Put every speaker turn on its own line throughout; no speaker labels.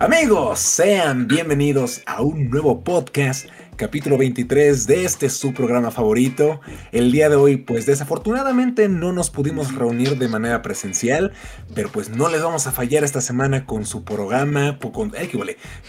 Amigos, sean bienvenidos a un nuevo podcast, capítulo 23 de este su programa favorito. El día de hoy, pues desafortunadamente no nos pudimos reunir de manera presencial, pero pues no les vamos a fallar esta semana con su programa, con,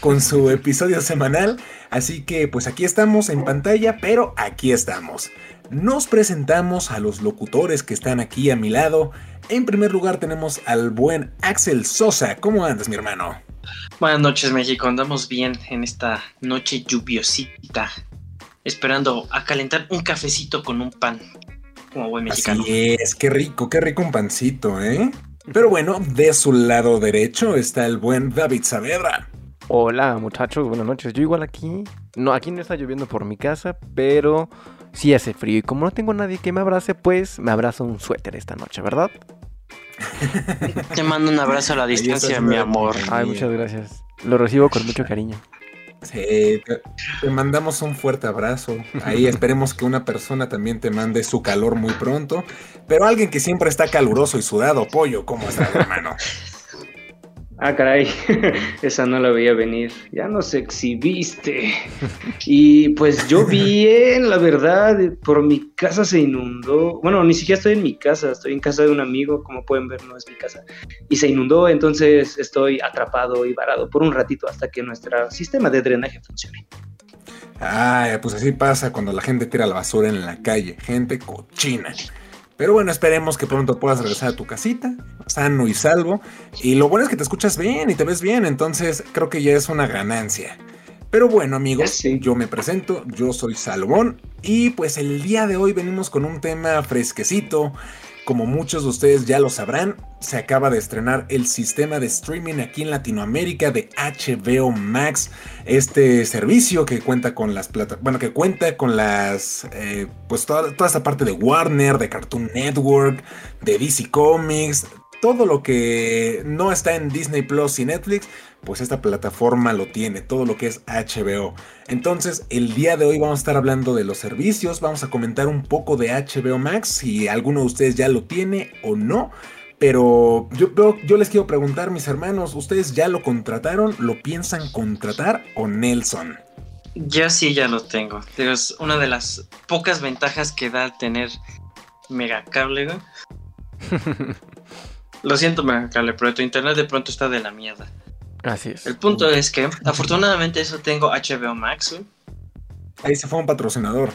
con su episodio semanal. Así que pues aquí estamos en pantalla, pero aquí estamos. Nos presentamos a los locutores que están aquí a mi lado. En primer lugar tenemos al buen Axel Sosa. ¿Cómo andas, mi hermano?
Buenas noches, México. Andamos bien en esta noche lluviosita. Esperando a calentar un cafecito con un pan. Como buen mexicano.
Así es, qué rico, qué rico un pancito, ¿eh? Pero bueno, de su lado derecho está el buen David Saavedra.
Hola, muchachos, buenas noches. Yo igual aquí. No, aquí no está lloviendo por mi casa, pero sí hace frío. Y como no tengo nadie que me abrace, pues me abrazo un suéter esta noche, ¿verdad?
Te mando un abrazo a la distancia, mi amor.
Ay, muchas gracias. Lo recibo con mucho cariño.
Sí, te, mandamos un fuerte abrazo. Ahí esperemos que una persona también te mande su calor muy pronto. Pero alguien que siempre está caluroso y sudado, pollo, ¿cómo estás, hermano?
Ah, caray, esa no la veía venir. Ya nos exhibiste. Y pues yo bien, la verdad, por mi casa se inundó. Bueno, ni siquiera estoy en mi casa, estoy en casa de un amigo, como pueden ver, no es mi casa. Y se inundó, entonces estoy atrapado y varado por un ratito hasta que nuestro sistema de drenaje funcione.
Ah, pues así pasa cuando la gente tira la basura en la calle, gente cochina. Pero bueno, esperemos que pronto puedas regresar a tu casita, sano y salvo. Y lo bueno es que te escuchas bien y te ves bien, entonces creo que ya es una ganancia. Pero bueno amigos, yo me presento, yo soy Salomón y pues el día de hoy venimos con un tema fresquecito, como muchos de ustedes ya lo sabrán, se acaba de estrenar el sistema de streaming aquí en Latinoamérica de HBO Max. Este servicio que cuenta con las plata bueno, que cuenta con las, eh, pues toda, toda esta parte de Warner, de Cartoon Network, de DC Comics, todo lo que no está en Disney Plus y Netflix, pues esta plataforma lo tiene, todo lo que es HBO. Entonces, el día de hoy vamos a estar hablando de los servicios, vamos a comentar un poco de HBO Max, si alguno de ustedes ya lo tiene o no. Pero yo, yo les quiero preguntar, mis hermanos, ¿ustedes ya lo contrataron? ¿Lo piensan contratar o Nelson?
Yo sí ya lo tengo. Es una de las pocas ventajas que da tener megacable, güey. Lo siento, Megacable, pero tu internet de pronto está de la mierda.
Así es.
El punto es que, afortunadamente, eso tengo HBO Max.
Ahí se fue un patrocinador.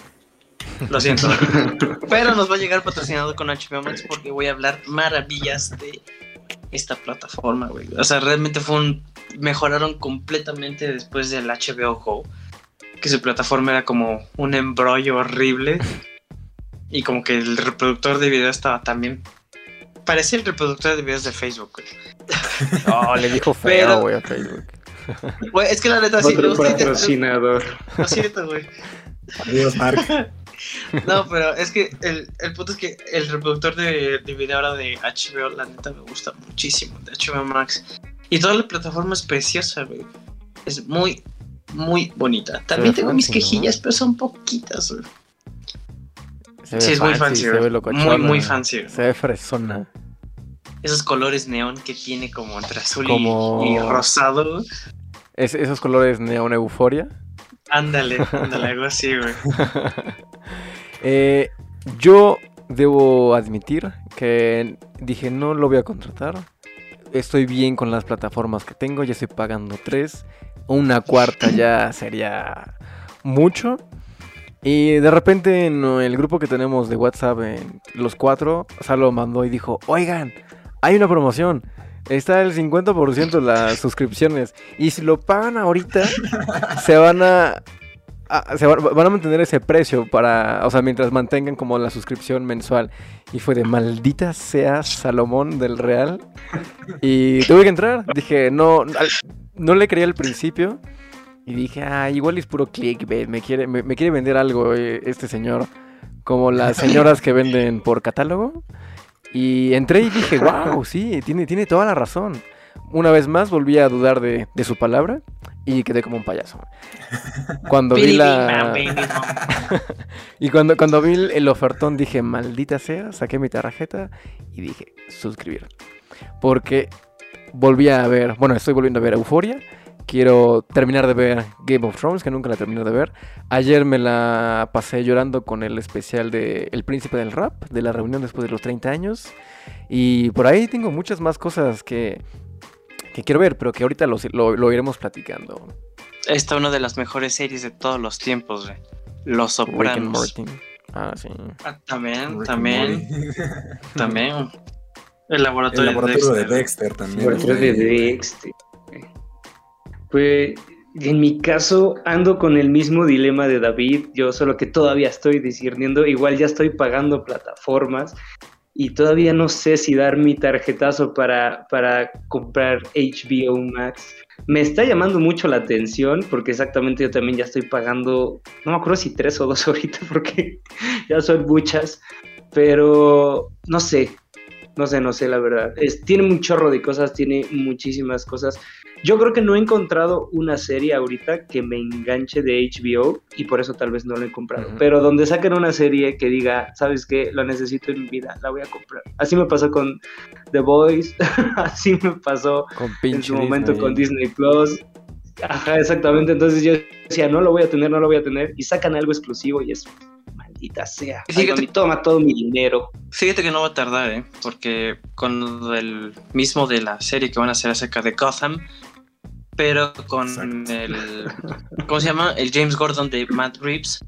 Lo siento. pero nos va a llegar patrocinado con HBO Max porque voy a hablar maravillas de esta plataforma, güey. O sea, realmente fue un. Mejoraron completamente después del HBO Go. Que su plataforma era como un embrollo horrible. Y como que el reproductor de video estaba también Parece el reproductor de videos de Facebook, güey.
Oh, le dijo feo, güey, a Facebook.
Güey, es que la neta sí.
Otro patrocinador.
Lo siento, güey.
Adiós, Mark.
No, pero es que el, el punto es que el reproductor de, de video ahora de HBO, la neta me gusta muchísimo, de HBO Max. Y toda la plataforma es preciosa, güey. Es muy, muy bonita. También tengo mis quejillas, pero son poquitas, güey sí, es muy fancy. Se ve muy, muy fancy.
Se ve fresona.
Esos colores neón que tiene como entre azul y, rosado.
¿Es, ¿Esos colores neón euforia?
Ándale, ándale, algo así, güey.
eh, yo debo admitir que dije no lo voy a contratar. Estoy bien con las plataformas que tengo, ya estoy pagando tres. Una cuarta ya sería mucho. Y de repente en el grupo que tenemos de WhatsApp, los cuatro, Salo mandó y dijo, oigan, hay una promoción. Está el 50% de las suscripciones. Y si lo pagan ahorita, se van a, se van a mantener ese precio para, o sea, mientras mantengan como la suscripción mensual. Y fue de maldita sea Salomón del Real. Y tuve que entrar. Dije, no, no le creía al principio. Y dije, ah, igual es puro clickbait, me quiere, me, quiere vender algo eh, este señor, como las señoras que venden por catálogo. Y entré y dije, wow, sí, tiene, tiene toda la razón. Una vez más volví a dudar de, su palabra y quedé como un payaso. Cuando vi la... y cuando, cuando vi el ofertón dije, maldita sea, saqué mi tarjeta y dije, suscribir. Porque volví a ver, bueno, estoy volviendo a ver Euforia Quiero terminar de ver Game of Thrones, que nunca la terminé de ver. Ayer me la pasé llorando con el especial de El Príncipe del Rap, de la reunión después de los 30 años. Y por ahí tengo muchas más cosas que, que quiero ver, pero que ahorita lo, lo, lo iremos platicando.
Esta es una de las mejores series de todos los tiempos, güey. Los
Rick and
Sopranos.
Ah, sí.
Ah, también,
Rick
también, también. El
El
laboratorio,
laboratorio de
Dexter.
Dexter también.
Laboratorio de Dexter. Pues en mi caso ando con el mismo dilema de David, yo solo que todavía estoy discerniendo, igual ya estoy pagando plataformas y todavía no sé si dar mi tarjetazo para, para comprar HBO Max. Me está llamando mucho la atención porque exactamente yo también ya estoy pagando, no me acuerdo si tres o dos ahorita porque ya son muchas, pero no sé, no sé, no sé, la verdad. Es, tiene un chorro de cosas, tiene muchísimas cosas. Yo creo que no he encontrado una serie ahorita que me enganche de HBO y por eso tal vez no la he comprado. Pero donde saquen una serie que diga, ¿sabes qué? Lo necesito en mi vida, la voy a comprar. Así me pasó con The Boys, así me pasó
Con
en su momento
Disney.
con Disney Plus. Ajá, exactamente. Entonces yo decía, no lo voy a tener, no lo voy a tener. Y sacan algo exclusivo y es, maldita sea.
Fíjate-
Algo, y toma todo mi dinero.
Fíjate que no va a tardar, ¿eh? Porque con el mismo de la serie que van a hacer acerca de Gotham, pero con
Exacto.
el. ¿Cómo se llama? El James Gordon de Matt Reeves.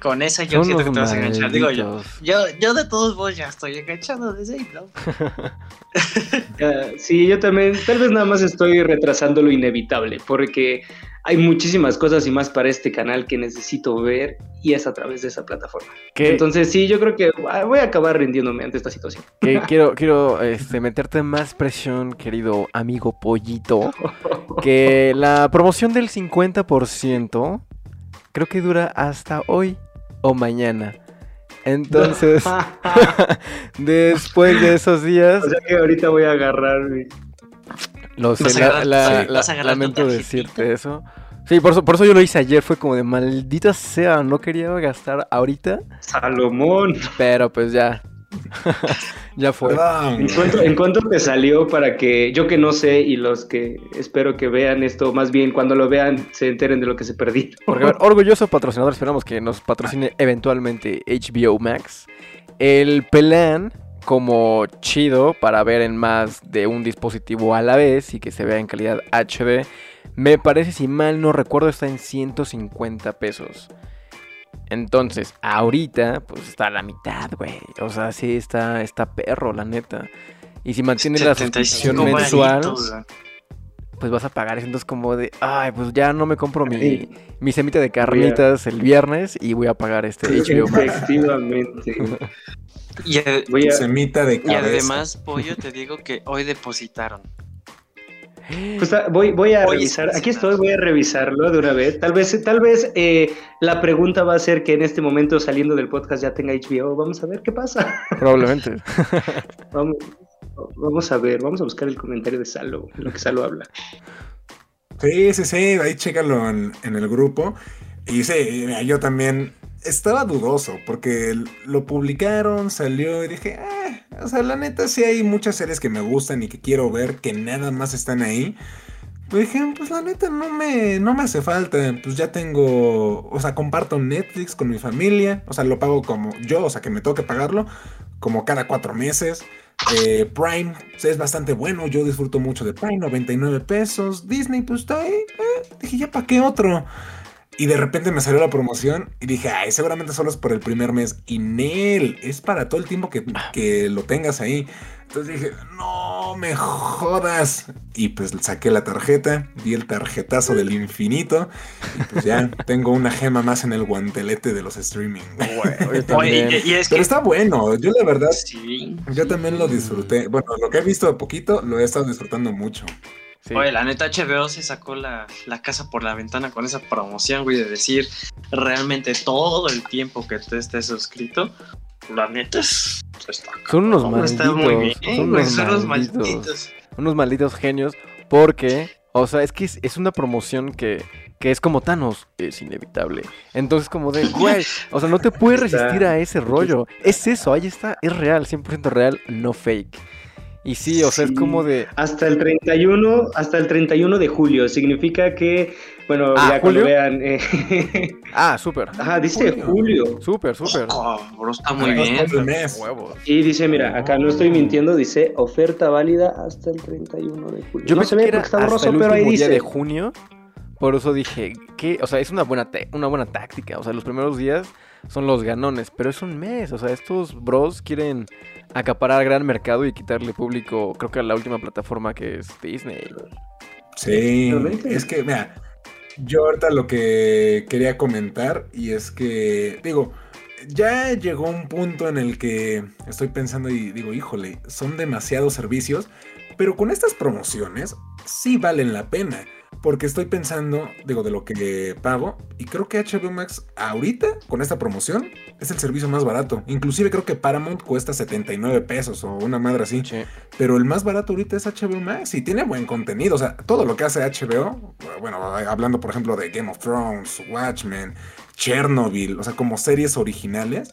Con esa yo
Son
siento que te vas a enganchar. Digo yo. Yo, yo de todos modos ya estoy enganchado desde ahí, ¿no?
Sí, yo también, tal vez nada más estoy retrasando lo inevitable, porque hay muchísimas cosas y más para este canal que necesito ver y es a través de esa plataforma. Entonces sí, yo creo que ah, voy a acabar rindiéndome ante esta situación.
que quiero quiero este, meterte más presión, querido amigo pollito. Que la promoción del 50% creo que dura hasta hoy o mañana. Entonces, después de esos días,
o sea que ahorita voy a agarrar mi...
lo sé, la- la-
sí,
la- lamento decirte eso. Sí, por eso, por eso yo lo hice ayer, fue como de maldita sea, no quería gastar ahorita,
Salomón.
pero pues ya. ya fue.
¿En cuánto, en cuánto te salió para que yo que no sé y los que espero que vean esto, más bien cuando lo vean se enteren de lo que se perdí?
Porque, a ver, orgulloso patrocinador, esperamos que nos patrocine eventualmente HBO Max. El plan como chido para ver en más de un dispositivo a la vez y que se vea en calidad HD, me parece, si mal no recuerdo, está en 150 pesos. Entonces, ahorita, pues está a la mitad, güey. O sea, sí está, está perro, la neta. Y si mantienes la suscripción
75
mensual,
varitos,
pues vas a pagar eso. Entonces, como de, ay, pues ya no me compro mi,
Sí.
mi semita de carnitas el viernes y voy a pagar este HBO Max.
Efectivamente.
Y,
Voy a,
Semita de
y además, Pollo, te digo que hoy depositaron.
Pues, ah, voy, voy a revisar, aquí estoy, voy a revisarlo de una vez. Tal vez, tal vez eh, la pregunta va a ser que en este momento saliendo del podcast ya tenga HBO. Vamos a ver qué pasa.
Probablemente.
Vamos, vamos a ver, vamos a buscar el comentario de Salo, lo que Salo habla.
Sí, sí, sí, ahí chécalo en, en el grupo. Y sí, yo también estaba dudoso porque lo publicaron, salió y dije, ah, o sea, la neta sí hay muchas series que me gustan y que quiero ver que nada más están ahí. Dije, pues la neta no me, no me hace falta, pues ya tengo, o sea, comparto Netflix con mi familia, o sea, lo pago como yo, o sea, que me toque pagarlo como cada cuatro meses. Eh, Prime es bastante bueno, yo disfruto mucho de Prime, 99 pesos. Disney, pues ahí. eh, Dije, ¿ya para qué otro? Y de repente me salió la promoción y dije, ay, seguramente solo es por el primer mes. Y Nel, es para todo el tiempo que, que lo tengas ahí. Entonces dije, no me jodas. Y pues saqué la tarjeta, di el tarjetazo del infinito. Y pues ya tengo una gema más en el guantelete de los streaming.
También.
y, y es
Pero
que.
está bueno, yo la verdad
Sí.
yo también lo disfruté. Bueno, lo que he visto de poquito, lo he estado disfrutando mucho.
Sí.
Oye, la neta HBO se sacó la, la casa por la ventana con esa promoción, güey, de decir realmente todo el tiempo que tú estés suscrito. La neta es. Está,
Son unos
cabrón, está muy bien,
malditos, son unos
son
malditos.
malditos.
Unos malditos genios. Porque, o sea, es que es, es una promoción que, que es como Thanos. Es inevitable. Entonces, como de, güey, o sea, no te puedes resistir a ese rollo. Es eso, ahí está, es real, 100% real, no fake. Y sí, o sea, es como de...
Hasta el 31, hasta el 31 de julio. Significa que, bueno,
Ah,
ya
¿julio?
vean. eh,
Ah, súper.
ajá, dice
Julio.
julio.
Súper, súper.
Oh, bro, está muy
Ay,
bien.
mes.
Y dice, mira, acá no estoy mintiendo, dice oferta válida hasta el 31 de julio.
Yo
no
pensé que era hasta
borroso,
el
pero ahí
día
dice.
de junio. Por eso dije, que, o sea, es una buena, una buena táctica. O sea, los primeros días son los ganones, pero es un mes. O sea, estos bros quieren acaparar gran mercado y quitarle público, creo que a la última plataforma que es Disney.
Sí, es que, mira, yo ahorita lo que quería comentar y es que, digo, ya llegó un punto en el que estoy pensando y digo, híjole, son demasiados servicios, pero con estas promociones sí valen la pena. Porque estoy pensando, digo, de lo que pago, y creo que HBO Max ahorita, con esta promoción, es el servicio más barato. Inclusive creo que Paramount cuesta 79 pesos o una madre así.
Sí.
Pero el más barato ahorita es HBO Max y tiene buen contenido. O sea, todo lo que hace HBO, bueno, hablando por ejemplo de Game of Thrones, Watchmen, Chernobyl, o sea, como series originales,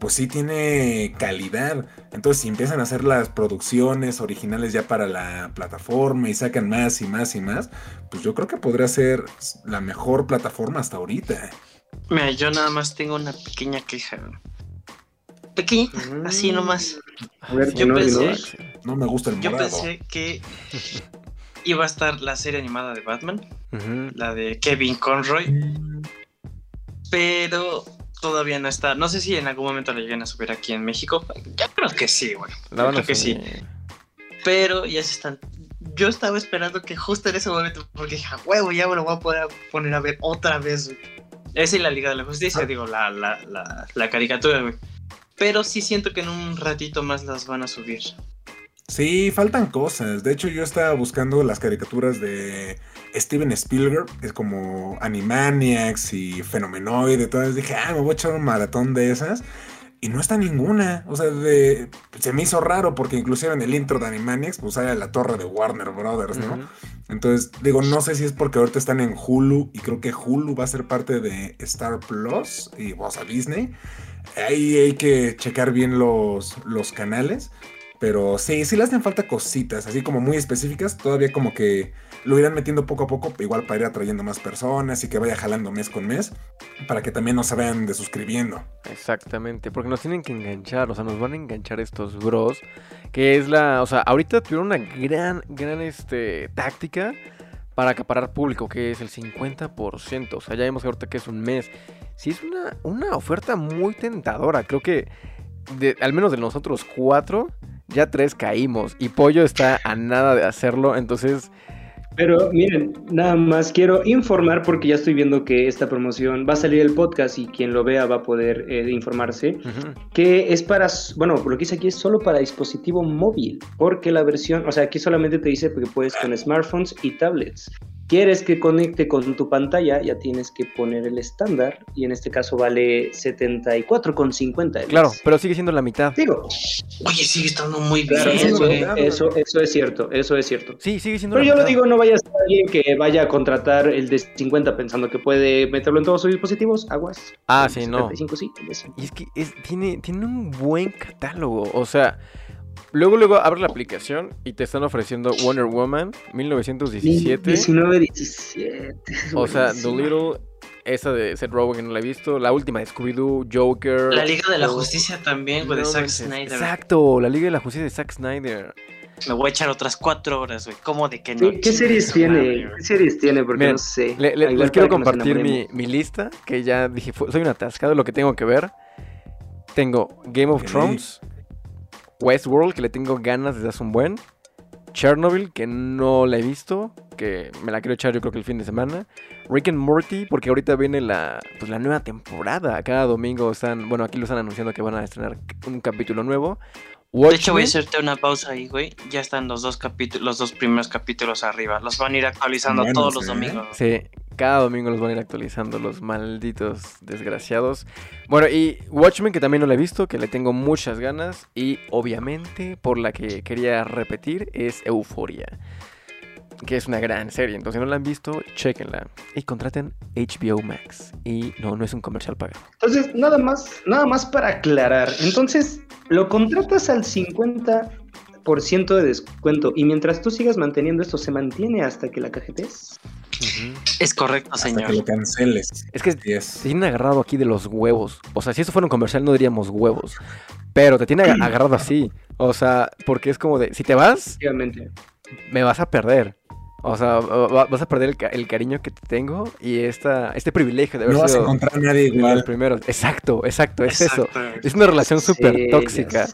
pues sí tiene calidad. Entonces, si empiezan a hacer las producciones originales ya para la plataforma y sacan más y más y más, pues yo creo que podría ser la mejor plataforma hasta ahorita.
Mira, yo nada más tengo una pequeña queja. Pequeña, así nomás.
A ver,
Yo
dinos,
pensé-.
No me gusta el
Yo
morado.
pensé que iba a estar la serie animada de Batman, la de Kevin Conroy, pero todavía no está. No sé si en algún momento la lleguen a subir aquí en México. Yo creo que sí, güey.
A
Creo que sí. Pero ya se están. Yo estaba esperando que justo en ese momento, porque dije, "A huevo, ya me lo voy a poder poner a ver otra vez. güey". Esa y la Liga de la Justicia, digo, la, la, la, la caricatura, güey. Pero sí siento que en un ratito más las van a subir.
Sí, faltan cosas. De hecho, yo estaba buscando las caricaturas de Steven Spielberg, que es como Animaniacs y Fenomenoid, y todas. Dije, ah, me voy a echar un maratón de esas. Y no está ninguna. O sea, de... se me hizo raro porque inclusive en el intro de Animaniacs, pues sale la torre de Warner Brothers, ¿no? Entonces, digo, no sé si es porque ahorita están en Hulu y creo que Hulu va a ser parte de Star Plus y o sea, Disney. Ahí hay que checar bien los, los canales. Pero sí, sí le hacen falta cositas, así como muy específicas. Todavía como que lo irán metiendo poco a poco, igual para ir atrayendo más personas y que vaya jalando mes con mes, para que también no se vayan desuscribiendo.
Exactamente, porque nos tienen que enganchar, o sea, nos van a enganchar estos bros, que es la, o sea, ahorita tuvieron una gran, gran, este, táctica para acaparar público, que es el 50%, o sea, ya vemos ahorita que es un mes, sí es una, una oferta muy tentadora, creo que, de, al menos de nosotros cuatro, ya tres caímos, y Pollo está a nada de hacerlo, entonces,
Pero miren, nada más quiero informar porque ya estoy viendo que esta promoción va a salir el podcast y quien lo vea va a poder eh, informarse. que es para, bueno, lo que dice aquí es solo para dispositivo móvil, porque la versión, o sea, aquí solamente te dice que puedes con smartphones y tablets. Quieres que conecte con tu pantalla, ya tienes que poner el estándar, y en este caso vale 74,50. el
claro, pero sigue siendo la mitad.
Digo,
Oye, sigue estando muy
claro,
bien,
eso, eso, eso es cierto, eso es cierto.
Sí, sigue siendo
Pero
la
yo lo digo, no vaya a ser alguien que vaya a contratar el de 50 pensando que puede meterlo en todos sus dispositivos, aguas.
Ah, sí, no.
75 sí, el de 50.
Y es que es- tiene, tiene un buen catálogo. O sea, luego, luego abre la aplicación y te están ofreciendo Wonder Woman 1917.
19, 17.
O sea,
buenísimo.
Dolittle, esa de Seth Rogen que no la he visto. La última de Scooby-Doo, Joker.
La Liga de la
Oh,
Justicia también, güey, de Zack. Snyder.
Exacto, la Liga de la Justicia de Zack Snyder.
Me voy a echar otras cuatro horas, güey. ¿Cómo de que no?
¿Qué, series tiene? ¿Qué series tiene? Porque no sé.
Le- le-
Igual
les quiero compartir mi, lista, que ya dije, soy un atascado de lo que tengo que ver. Tengo Game of. Thrones, Westworld, que le tengo ganas desde hace un buen, Chernobyl, que no la he visto, que me la quiero echar yo creo que el fin de semana, Rick and Morty, porque ahorita viene la, pues, la nueva temporada, cada domingo están, bueno, aquí lo están anunciando que van a estrenar un capítulo nuevo.
De hecho, voy a hacerte una pausa ahí, güey. Ya están los dos capítulos, los dos primeros capítulos arriba. Los van a ir actualizando todos los
¿eh?
domingos.
Sí, cada domingo los van a ir actualizando los malditos desgraciados. Bueno, y Watchmen, que también no la he visto, que le tengo muchas ganas. Y obviamente, por la que quería repetir, es Euforia. Que es una gran serie. Entonces, si no la han visto, chequenla. Y contraten HBO Max. Y no, no es un comercial pagado.
Entonces, nada más, nada más para aclarar. Entonces, lo contratas al 50, 50% de descuento. Y mientras tú sigas manteniendo esto, se mantiene hasta que la cajetes.
Es correcto,
Hasta
señor.
que lo canceles.
Es que
Así es.
te tienen agarrado aquí de los huevos. O sea, si eso fuera un comercial no diríamos huevos. Pero te tiene aga- agarrado así. O sea, porque es como de, si te vas,
Efectivamente.
me vas a perder. O sea, va- vas a perder el, ca- el cariño que te tengo y esta, este privilegio de haber
No vas a encontrar a nadie igual.
primeros. Exacto, exacto, es eso. Es una relación
Sí,
súper tóxica.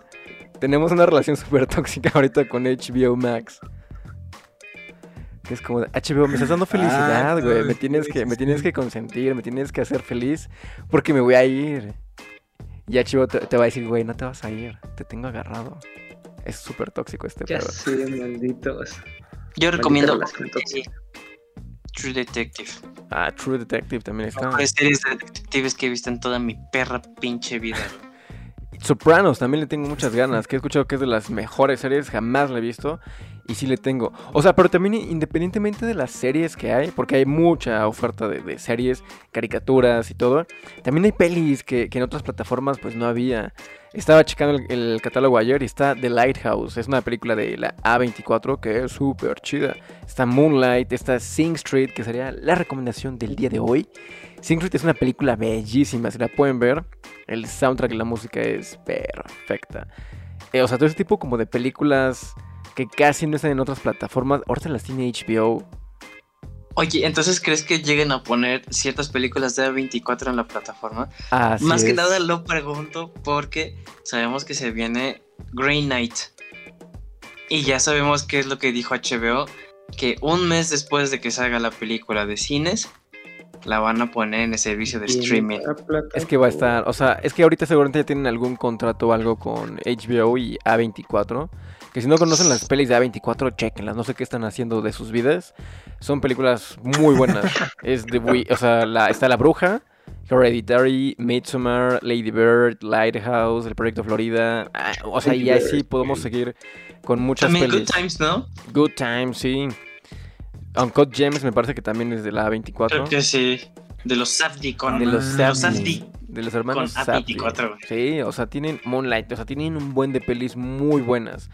Tenemos una relación súper tóxica ahorita con HBO Max. Que es como, de, HBO, me estás dando felicidad,
Ah,
güey. Me
sí,
tienes que,
sí,
me
sí.
tienes que consentir, me tienes que hacer feliz porque me voy a ir. Y HBO te, te va a decir, güey, no te vas a ir. Te tengo agarrado. Es súper tóxico este
Ya
pedo.
sé, malditos.
Yo recomiendo
tóxica.
True Detective.
Ah, True Detective también está.
Mejores series de detectives que he visto en toda mi perra pinche vida.
Sopranos también le tengo muchas ganas, que he escuchado que es de las mejores series, jamás la he visto y sí le tengo. O sea, pero también independientemente de las series que hay, porque hay mucha oferta de, de series, caricaturas y todo, también hay pelis que, que en otras plataformas pues no había. Estaba checando el, catálogo ayer y está The Lighthouse, es una película de la A24 que es súper chida. Está Moonlight, está Sing Street, que sería la recomendación del día de hoy. Sing Street es una película bellísima, si la pueden ver. El soundtrack y la música es perfecta. Eh, o sea, todo ese tipo como de películas que casi no están en otras plataformas. Ahorita las tiene HBO.
Oye, entonces ¿crees que lleguen a poner ciertas películas de A24 en la plataforma?
Así
Más que nada lo pregunto porque sabemos que se viene Green Knight. Y ya sabemos qué es lo que dijo HBO, que un mes después de que salga la película de cines, la van a poner en el servicio de streaming.
Es que va a estar, o sea, es que ahorita seguramente ya tienen algún contrato o algo con HBO y A24. Que si no conocen las pelis de A24, chequenlas. No sé qué están haciendo de sus vidas. Son películas muy buenas. es de, o sea, la, está La Bruja, Hereditary, Midsommar, Lady Bird, Lighthouse, El Proyecto Florida. ah, o sea, y así podemos seguir con muchas
También
pelis.
Good Times, ¿no?
Good Times, sí. Uncut Gems me parece que también es de la A24.
Creo que sí. De los Safdie con
De los Safdie. De los hermanos
Con
Safdie.
A24, güey.
Sí, o sea, tienen Moonlight, o sea, tienen un buen de pelis muy buenas.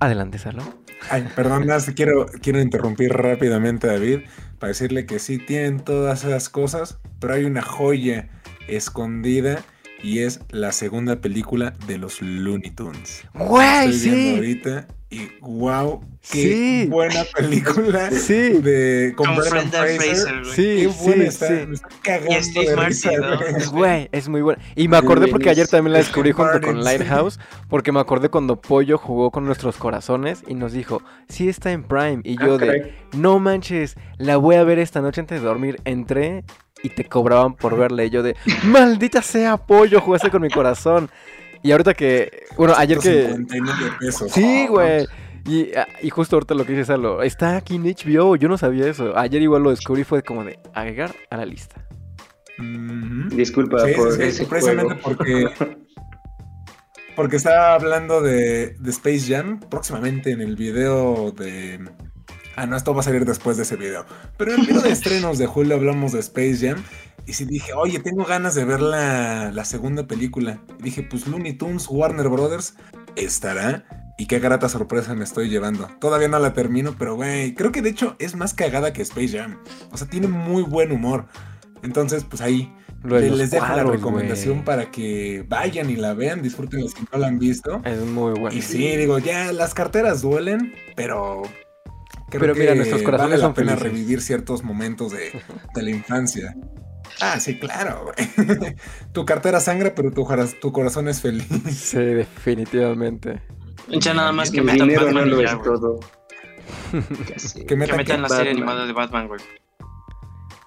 Adelante, Salo.
Ay, perdón, más quiero, quiero interrumpir rápidamente a David para decirle que sí tienen todas esas cosas, pero hay una joya escondida y es la segunda película de los Looney Tunes.
¡Güey,
Estoy viendo
sí!
ahorita y wow, qué
Sí.
buena película
Sí,
de con,
Con
Fraser.
Fraser, güey.
sí,
Qué buena
sí,
está,
sí.
me está cagando
Y Steve
de
Martin,
risa,
¿no?
güey.
Güey, es muy buena. Y me acordé porque ayer también la descubrí junto con. Lighthouse, porque me acordé cuando Pollo jugó con nuestros corazones y nos dijo, sí está en Prime. Y yo
Ah,
de,
caray.
no manches, la voy a ver esta noche antes de dormir. Entré y te cobraban por verla. Y yo de, maldita sea Pollo, jugaste con mi corazón. Y ahorita que, bueno, ayer que...
159 pesos.
Sí, güey. Y, ah, y justo ahorita lo que dice Salo, está aquí en HBO, yo no sabía eso. Ayer igual lo descubrí, fue como de agregar a la lista.
Disculpa
Sí,
por
sí, sí,
ese
precisamente
juego.
porque porque estaba hablando de, de Space Jam próximamente en el video de ah no esto va a salir después de ese video pero en el video de estrenos de julio hablamos de Space Jam y sí dije oye tengo ganas de ver la, la segunda película y dije pues Looney Tunes Warner Brothers estará y qué grata sorpresa me estoy llevando todavía no la termino pero güey creo que de hecho es más cagada que Space Jam o sea tiene muy buen humor entonces pues ahí
los
les dejo la recomendación para que vayan y la vean, disfruten si no la han visto.
Es muy bueno.
Y sí, digo, ya las carteras duelen, pero creo
Pero
que
mira, nuestros corazones
vale la
son
pena
felices.
revivir ciertos momentos de, de la infancia. Ah, sí, claro, güey. tu cartera sangra, pero tu, corazón es feliz.
Sí, definitivamente.
Ya nada más que
El
metan
dinero no
Batman y
lo
ya,
todo.
Que
Que
metan
metan la
que-
serie
Batman.
animada de Batman, güey.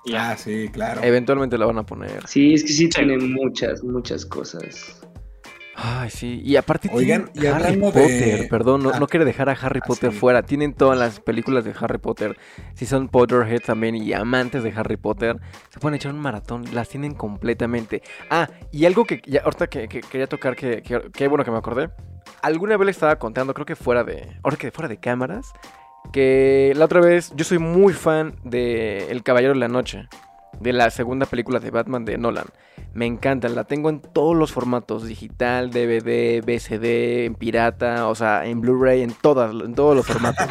Ya.
Ah, sí, claro.
Eventualmente la van a poner.
Sí, es que sí tiene muchas, muchas cosas.
Ay, sí. Y aparte
Oigan,
tienen
y
Harry
de-
Potter. Perdón, no,
Ah,
no quiero dejar a Harry
ah,
Potter
sí.
fuera. Tienen todas las películas de Harry Potter. Si son Potterhead también y amantes de Harry Potter, se pueden echar un maratón. Las tienen completamente. Ah, y algo que ya, ahorita que, que quería tocar, que, que, que bueno que me acordé. Alguna vez le estaba contando, creo que fuera de. Ahora que fuera de cámaras. Que la otra vez, yo soy muy fan de El Caballero de la Noche. De la segunda película de Batman de Nolan. Me encanta, la tengo en todos los formatos, digital, DVD, BCD, en pirata, o sea, en Blu-ray, en, en todos los formatos.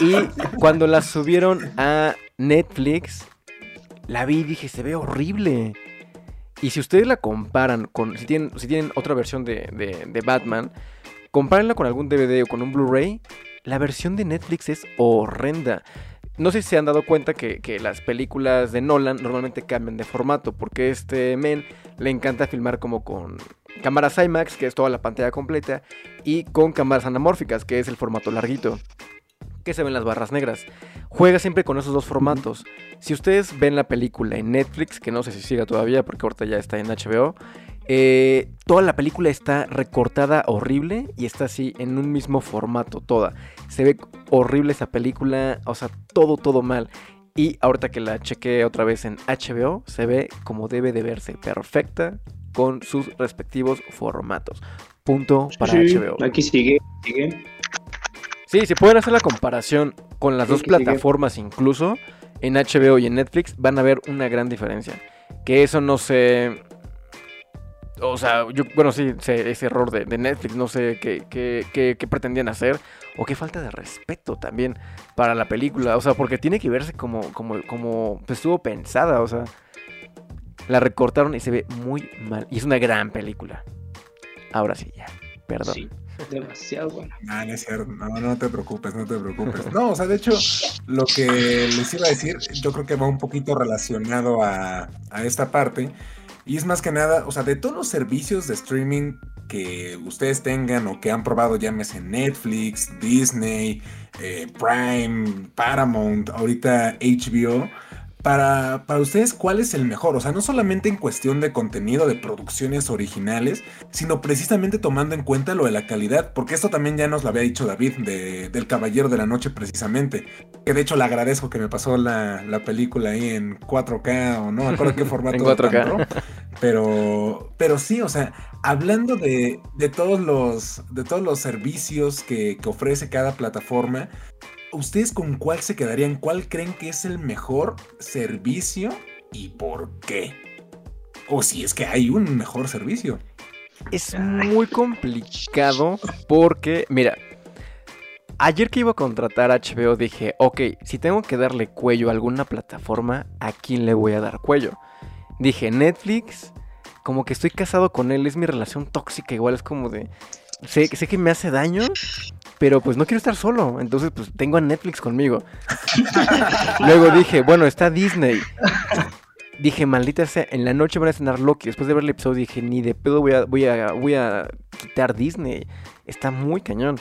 y cuando la subieron a Netflix, la vi y dije, se ve horrible. Y si ustedes la comparan con, si tienen, si tienen otra versión de, de, de Batman, compárenla con algún DVD o con un Blu-ray, la versión de Netflix es horrenda. No sé si se han dado cuenta que, las películas de Nolan normalmente cambian de formato, porque este men le encanta filmar como con cámaras IMAX, que es toda la pantalla completa, y con cámaras anamórficas, que es el formato larguito, que se ven las barras negras. Juega siempre con esos dos formatos. Si ustedes ven la película en Netflix, que no sé si siga todavía, porque ahorita ya está en HBO, eh, toda la película está recortada horrible y está así en un mismo formato, toda. Se ve horrible esa película, o sea, todo, todo mal. Y ahorita que la chequé otra vez en HBO, se ve como debe de verse, perfecta con sus respectivos formatos. Punto para
Sí,
HBO.
Aquí sigue, sigue.
Sí, si pueden hacer la comparación con las
Sí,
dos
sigue.
plataformas incluso, en HBO y en Netflix, van a ver una gran diferencia. Que eso no sé... O sea, yo, bueno, sí, sé ese error de, de Netflix, no sé qué, qué, qué- qué pretendían hacer. O qué falta de respeto también para la película. O sea, porque tiene que verse como, como, como pues, estuvo pensada. O sea, la recortaron y se ve muy mal. Y es una gran película. Ahora sí, ya. Perdón.
Sí, demasiado bueno.
Ah, no es cierto. No, no te preocupes, no te preocupes. No, o sea, de hecho, lo que les iba a decir, yo creo que va un poquito relacionado a, a esta parte. Y es más que nada, o sea, de todos los servicios de streaming que ustedes tengan o que han probado, llámese Netflix, Disney, eh, Prime, Paramount, ahorita HBO. Para, para ustedes, ¿cuál es el mejor? O sea, no solamente en cuestión de contenido, de producciones originales, sino precisamente tomando en cuenta lo de la calidad, porque esto también ya nos lo había dicho David de- del Caballero de la Noche precisamente, que de hecho le agradezco que me pasó la, la película ahí en 4K o no acuerdo qué formato.
En 4K.
tan pro, pero, pero sí, o sea, hablando de, de todos los, de todos los servicios que, que ofrece cada plataforma, ¿ustedes con cuál se quedarían? ¿Cuál creen que es el mejor servicio y por qué? O si es que hay un mejor servicio.
Es muy complicado porque, mira, ayer que iba a contratar HBO dije, ok, si tengo que darle cuello a alguna plataforma, ¿a quién le voy a dar cuello? Dije, Netflix, como que estoy casado con él, es mi relación tóxica, igual es como de, sé, sé que me hace daño, pero pues no quiero estar solo, entonces pues tengo a Netflix conmigo. Luego dije, bueno, está Disney. Dije, maldita sea, en la noche van a estrenar Loki. Después de ver el episodio dije, ni de pedo voy a, voy a, voy a quitar Disney. Está muy cañón.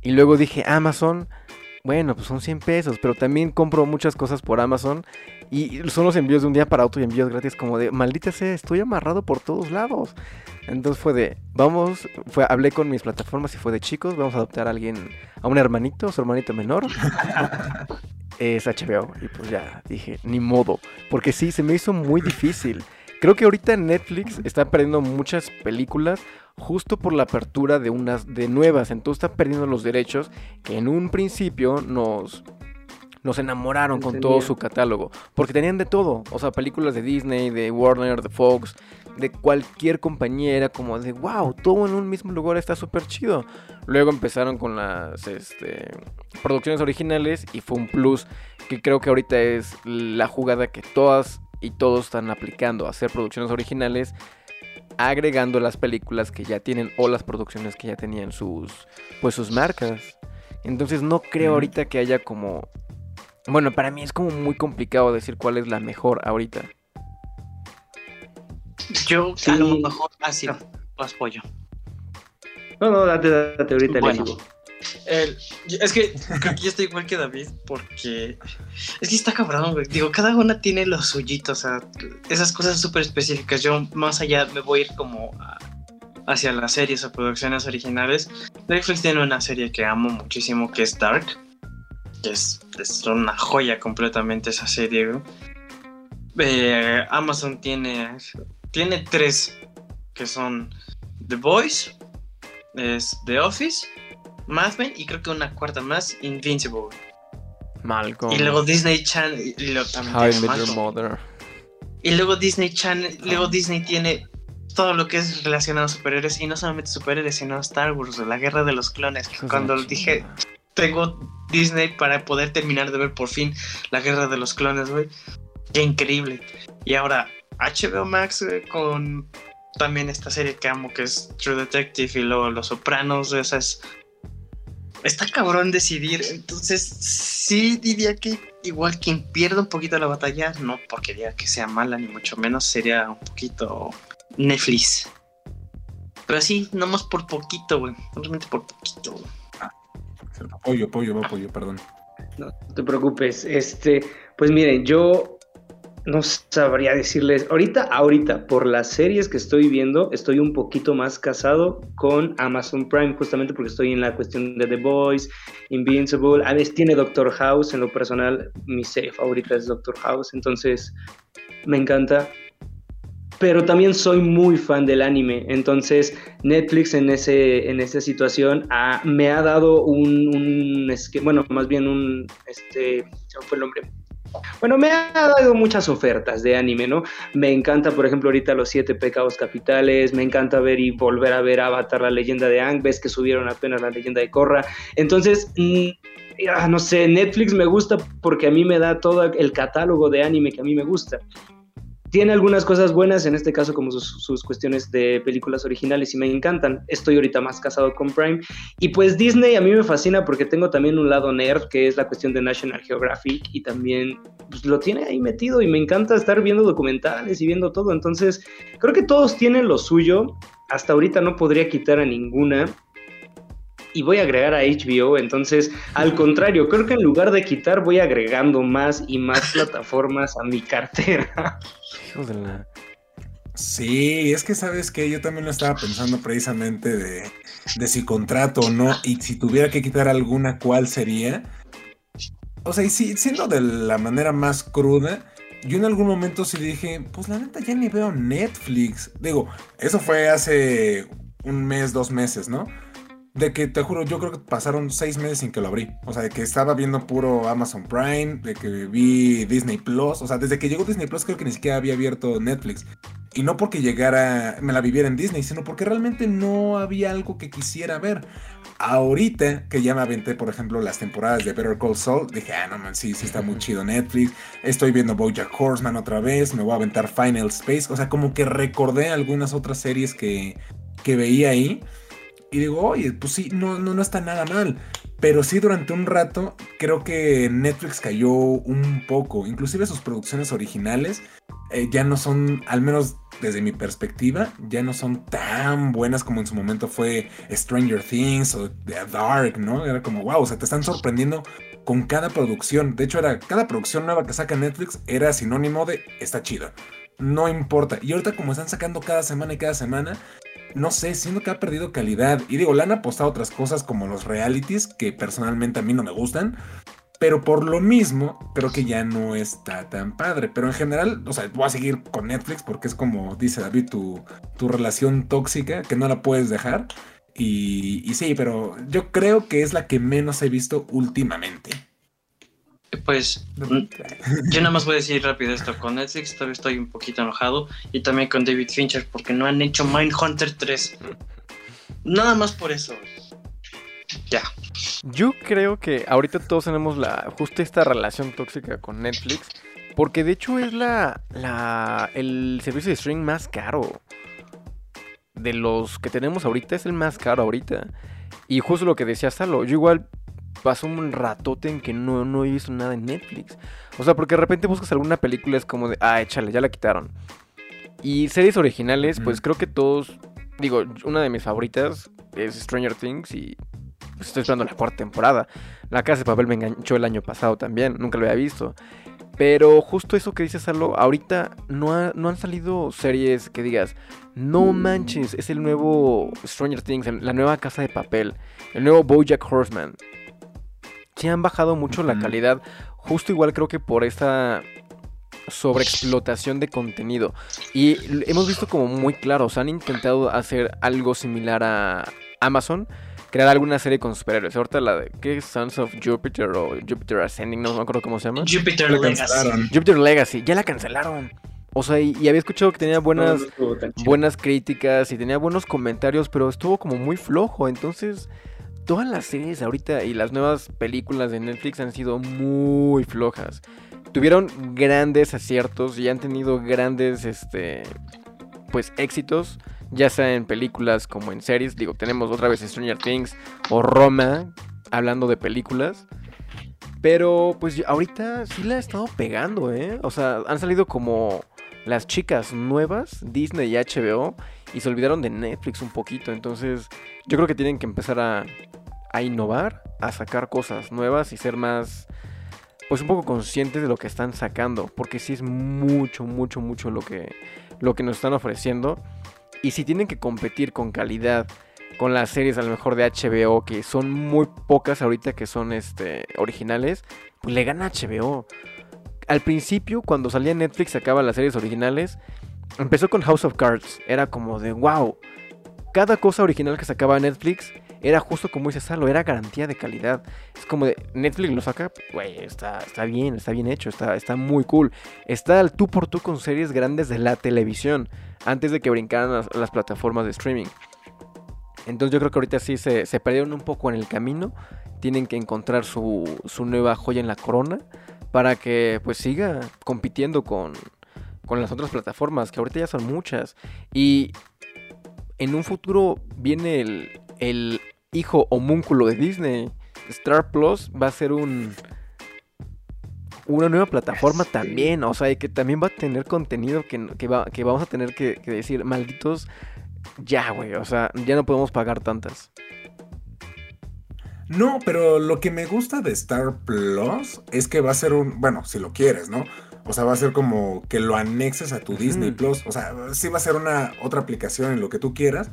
Y luego dije, Amazon, bueno, pues son 100 pesos, pero también compro muchas cosas por Amazon. Y son los envíos de un día para otro y envíos gratis como de, maldita sea, estoy amarrado por todos lados. Entonces fue de, vamos, fue, hablé con mis plataformas y fue de chicos, vamos a adoptar a alguien, a un hermanito, su hermanito menor. es HBO. Y pues ya dije, ni modo. Porque sí, se me hizo muy difícil. Creo que ahorita Netflix está perdiendo muchas películas justo por la apertura de unas de nuevas. Entonces está perdiendo los derechos que en un principio nos nos enamoraron con todo su catálogo, porque tenían de todo, o sea, películas de Disney, de Warner, de Fox, de cualquier compañía, era como de, wow, todo en un mismo lugar está súper chido. Luego empezaron con las este, producciones originales y fue un plus que creo que ahorita es la jugada que todas y todos están aplicando, hacer producciones originales, agregando las películas que ya tienen o las producciones que ya tenían sus, pues sus marcas. Entonces no creo ahorita que haya como... Bueno, para mí es como muy complicado decir cuál es la mejor ahorita.
Yo
Sí.
a lo mejor así más pollo.
No, no, date, date, ahorita
Bueno. El- es que creo que yo estoy igual que David porque es que está cabrón, güey. Digo, cada una tiene lo suyito, o sea, esas cosas súper específicas. Yo más allá me voy a ir como a- hacia las series o producciones originales. Netflix tiene una serie que amo muchísimo que es Dark, que es, es una joya completamente esa serie. güey. Eh, Amazon tiene tiene tres que son The Boys, es The Office Mad Men y creo que una cuarta más, Invincible.
Malcolm.
Y luego Disney Channel. Y luego también
How I
tiene
Met Your
Malcolm.
Mother.
Y luego Disney Channel, luego Disney tiene todo lo que es relacionado a superhéroes y no solamente superhéroes, sino Star Wars, la guerra de los clones. Cuando dije, tengo Disney para poder terminar de ver por fin la guerra de los clones, güey. Qué increíble. Y ahora HBO Max güey, con también esta serie que amo que es True Detective y luego Los Sopranos, esa es... Está cabrón decidir, entonces sí diría que igual quien pierde un poquito la batalla, no porque diga que sea mala ni mucho menos, sería un poquito Netflix. Pero sí, nomás por poquito, güey. Realmente por poquito, güey.
Apoyo, apoyo, apoyo, perdón.
No te preocupes. Este, pues miren, yo no sabría decirles. Ahorita, ahorita, por las series que estoy viendo, estoy un poquito más casado con Amazon Prime, justamente porque estoy en la cuestión de The Boys, Invincible. A veces tiene Doctor House. En lo personal, mi serie favorita es Doctor House. Entonces, me encanta. Pero también soy muy fan del anime. Entonces, Netflix en, ese, en esa situación ah, me ha dado un, un bueno, más bien un, este, me fue el nombre. Bueno, me ha dado muchas ofertas de anime, ¿no? Me encanta, por ejemplo, ahorita los siete pecados capitales, me encanta ver y volver a ver Avatar, la leyenda de Aang, ves que subieron apenas la leyenda de Korra. Entonces, mm, ah, no sé, Netflix me gusta porque a mí me da todo el catálogo de anime que a mí me gusta tiene algunas cosas buenas, en este caso como sus, cuestiones de películas originales y me encantan. Estoy ahorita más casado con Prime. Y pues Disney a mí me fascina porque tengo también un lado nerd, que es la cuestión de National Geographic, y también pues, lo tiene ahí metido y me encanta estar viendo documentales y viendo todo. Entonces, creo que todos tienen lo suyo. Hasta ahorita no podría quitar a ninguna. Y voy a agregar a HBO, entonces, al contrario, creo que en lugar de quitar, voy agregando más y más plataformas a mi cartera.
La...
Sí, es que sabes que yo también lo estaba pensando precisamente de, de si contrato o no, y si tuviera que quitar alguna, ¿cuál sería? O sea, y si, siendo de la manera más cruda, yo en algún momento sí dije, pues la neta ya ni veo Netflix. Digo, eso fue hace un mes, dos meses, ¿no? De que te juro, yo creo que pasaron seis meses sin que lo abrí. O sea, de que estaba viendo puro Amazon Prime, de que vi Disney Plus. O sea, desde que llegó Disney Plus creo que ni siquiera había abierto Netflix. Y no porque llegara, me la viviera en Disney, sino porque realmente no había algo que quisiera ver. Ahorita que ya me aventé, por ejemplo, las temporadas de Better Call Saul, dije, ah, no man, sí, sí está muy chido Netflix. Estoy viendo Bojack Horseman otra vez, me voy a aventar Final Space. O sea, como que recordé algunas otras series que, que veía ahí. Y digo, oye, pues sí, no, no, no está nada mal. Pero sí, durante un rato, creo que Netflix cayó un poco. Inclusive sus producciones originales eh, ya no son, al menos desde mi perspectiva, ya no son tan buenas como en su momento fue Stranger Things o The Dark, ¿no? Era como, wow, o sea, te están sorprendiendo con cada producción. De hecho, era cada producción nueva que saca Netflix era sinónimo de está chido. No importa. Y ahorita como están sacando cada semana y cada semana, no sé, siento que ha perdido calidad. Y digo, le han apostado otras cosas como los realities, que personalmente a mí no me gustan. Pero por lo mismo, creo que ya no está tan padre. Pero en general, o sea, voy a seguir con Netflix porque es como dice David, tu, tu relación tóxica, que no la puedes dejar. Y, y sí, pero yo creo que es la que menos he visto últimamente.
Pues yo nada más voy a decir rápido esto. Con Netflix todavía estoy un poquito enojado. Y también con David Fincher porque no han hecho Mindhunter 3. Nada más por eso. Ya.
Yo creo que ahorita todos tenemos la justo esta relación tóxica con Netflix. Porque de hecho es la, la el servicio de streaming más caro. De los que tenemos ahorita es el más caro ahorita. Y justo lo que decía Salo, yo igual pasó un ratote en que no, no he visto nada en Netflix. O sea, porque de repente buscas alguna película, es como de, ah, échale, ya la quitaron. Y series originales, pues creo que todos, digo, una de mis favoritas es Stranger Things y pues estoy esperando la cuarta temporada. La Casa de Papel me enganchó el año pasado también, nunca lo había visto. Pero justo eso que dices, Salo, ahorita no, ha, no han salido series que digas, no manches, es el nuevo Stranger Things, la nueva Casa de Papel, el nuevo Bojack Horseman. Sí han bajado mucho la calidad, justo igual creo que por esta sobreexplotación de contenido. Y hemos visto como muy claro, o sea, han intentado hacer algo similar a Amazon, crear alguna serie con superhéroes. Ahorita la de, ¿qué? Sons of Jupiter o Jupiter Ascending, no me acuerdo cómo se llama.
Jupiter Legacy.
Jupiter Legacy, ya la cancelaron. O sea, y, y había escuchado que tenía buenas,
No, no
buenas críticas y tenía buenos comentarios, pero estuvo como muy flojo. Entonces, todas las series ahorita y las nuevas películas de Netflix han sido muy flojas. Tuvieron grandes aciertos y han tenido grandes, este, pues éxitos, ya sea en películas como en series. Digo, tenemos otra vez Stranger Things o Roma, hablando de películas. Pero pues ahorita sí la ha estado pegando, ¿eh? O sea, han salido como las chicas nuevas, Disney y HBO, y se olvidaron de Netflix un poquito. Entonces, yo creo que tienen que empezar a, innovar, a sacar cosas nuevas y ser más, pues un poco conscientes de lo que están sacando. Porque sí es mucho, mucho, mucho lo que, lo que nos están ofreciendo. Y si tienen que competir con calidad con las series a lo mejor de HBO, que son muy pocas ahorita que son este, originales, pues le gana HBO. Al principio, cuando salía Netflix, sacaba las series originales, empezó con House of Cards. Era como de, wow, cada cosa original que sacaba Netflix era justo como dice Salo, era garantía de calidad. Es como de, Netflix lo saca, güey, está, está bien, está bien hecho, está, está muy cool. Está al tú por tú con series grandes de la televisión, antes de que brincaran las, plataformas de streaming. Entonces yo creo que ahorita sí se, se perdieron un poco en el camino. Tienen que encontrar su, su nueva joya en la corona para que pues siga compitiendo con, con las otras plataformas, que ahorita ya son muchas. Y en un futuro viene el, el hijo homúnculo de Disney. Star Plus va a ser un una nueva plataforma también, o sea, que también va a tener contenido que, que, va, que vamos a tener que, que decir, malditos, ya, güey, o sea, ya no podemos pagar tantas.
No, pero lo que me gusta de Star Plus es que va a ser un, bueno, si lo quieres, ¿no? O sea, va a ser como que lo anexes a tu. Disney Plus. O sea, sí va a ser una otra aplicación en lo que tú quieras.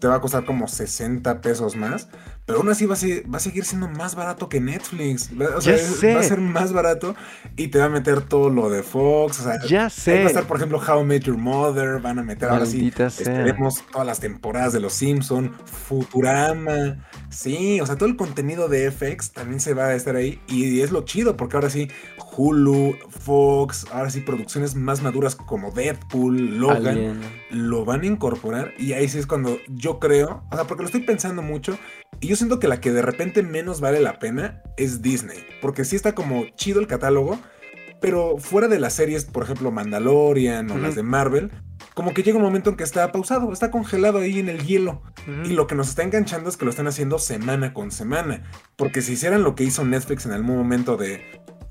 Te va a costar como 60 pesos más. Pero aún así va a, ser- va a seguir siendo más barato que Netflix. O sea,
Ya sé.
va a ser más barato y te va a meter todo lo de Fox. O sea,
Ya
ahí va a
sé.
estar, por ejemplo, How I Met Your Mother. Van a meter ahora sí.
Sea.
Esperemos todas las temporadas de Los Simpson, Futurama. Sí, o sea, todo el contenido de FX también se va a estar ahí. Y es lo chido, porque ahora sí, Hulu, Fox, ahora sí, producciones más maduras como Deadpool, Logan,
Alien.
lo van a incorporar. Y ahí sí es cuando yo creo, o sea, porque lo estoy pensando mucho. Y yo siento que la que de repente menos vale la pena es Disney. Porque sí está como chido el catálogo. Pero fuera de las series, por ejemplo, Mandalorian o las de Marvel, como que llega un momento en que está pausado, está congelado ahí en el hielo. Y lo que nos está enganchando es que lo están haciendo semana con semana. Porque si hicieran lo que hizo Netflix en algún momento de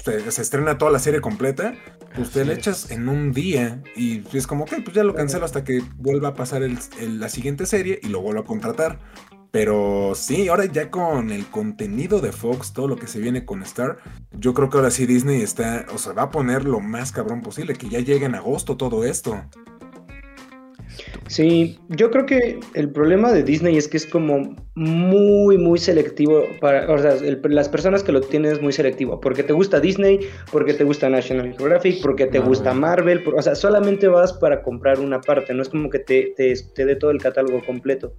se, se estrena toda la serie completa, pues te la echas en un día. Y es como que pues ya lo cancelo hasta que vuelva a pasar el- el- la siguiente serie y lo vuelvo a contratar. Pero sí, ahora ya con el contenido de Fox, todo lo que se viene con Star, yo creo que ahora sí Disney está, o sea, va a poner lo más cabrón posible, que ya llegue en agosto todo esto.
Sí, yo creo que el problema de Disney es que es como muy, muy selectivo para, o sea, el- las personas que lo tienen es muy selectivo, porque te gusta Disney, porque te gusta National Geographic, porque te
Marvel.
gusta Marvel, por- o sea, solamente vas para comprar una parte, no es como que te, te, te dé todo el catálogo completo.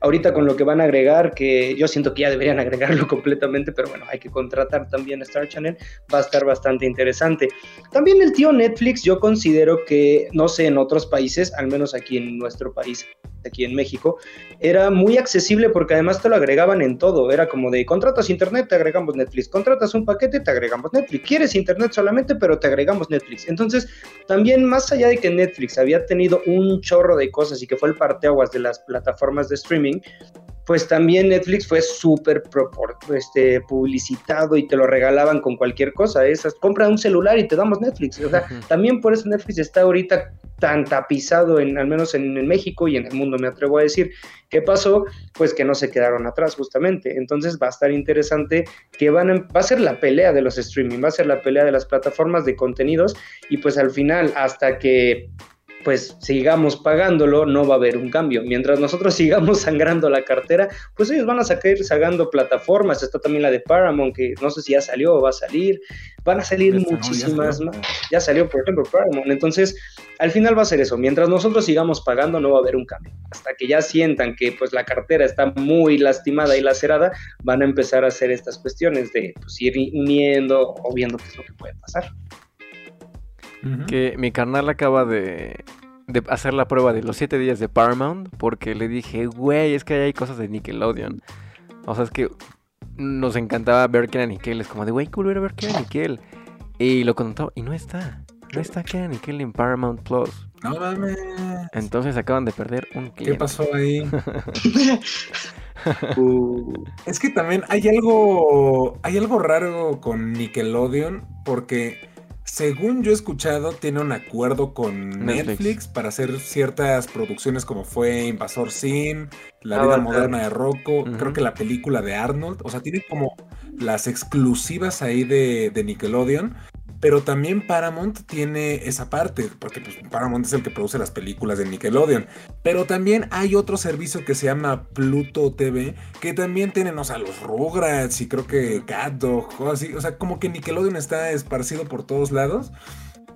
Ahorita con lo que van a agregar, que yo siento que ya deberían agregarlo completamente, pero bueno, hay que contratar también a Star Channel, va a estar bastante interesante. También el tío Netflix, yo considero que, no sé, en otros países, al menos aquí en nuestro país, aquí en México, era muy accesible porque además te lo agregaban en todo. Era como de contratas internet, te agregamos Netflix. Contratas un paquete, te agregamos Netflix. Quieres internet solamente, pero te agregamos Netflix. Entonces, también más allá de que Netflix había tenido un chorro de cosas y que fue el parteaguas de las plataformas de pues también Netflix fue súper este, publicitado y te lo regalaban con cualquier cosa. Esas, compra un celular y te damos Netflix. O sea, también por eso Netflix está ahorita tan tapizado, en, al menos en, en México y en el mundo, me atrevo a decir. ¿Qué pasó? Pues que no se quedaron atrás, justamente. Entonces va a estar interesante que van a, va a ser la pelea de los streaming, va a ser la pelea de las plataformas de contenidos y pues al final, hasta que pues sigamos pagándolo, no va a haber un cambio. Mientras nosotros sigamos sangrando la cartera, pues ellos van a seguir sacando plataformas. Está también la de Paramount, que no sé si ya salió o va a salir. Van a salir muchísimas más. Ya salió, por ejemplo, Paramount. Entonces, al final va a ser eso. Mientras nosotros sigamos pagando, no va a haber un cambio. Hasta que ya sientan que pues la cartera está muy lastimada y lacerada, van a empezar a hacer estas cuestiones de pues, ir uniendo o viendo qué es lo que puede pasar.
Que mi carnal acaba de, hacer la prueba de los 7 días de Paramount porque le dije, güey, es que hay cosas de Nickelodeon. O sea, es que nos encantaba ver que era Nickel. Es como de, güey, cool ver que era Nickel. Y lo contó y no está. No está que era Nickel en Paramount Plus.
No mames.
Entonces acaban de perder un cliente.
¿Qué pasó ahí? Uh, es que también hay algo. Hay algo raro con Nickelodeon. Porque según yo he escuchado, tiene un acuerdo con Netflix, para hacer ciertas producciones como fue Invasor Sim, La vida moderna de Rocco, creo que la película de Arnold. O sea, tiene como las exclusivas ahí de, de Nickelodeon. Pero también Paramount tiene esa parte, porque pues, Paramount es el que produce las películas de Nickelodeon. Pero también hay otro servicio que se llama Pluto TV, que también tienen, o sea, los Rugrats y creo que Cat Dog, o así. O sea, como que Nickelodeon está esparcido por todos lados.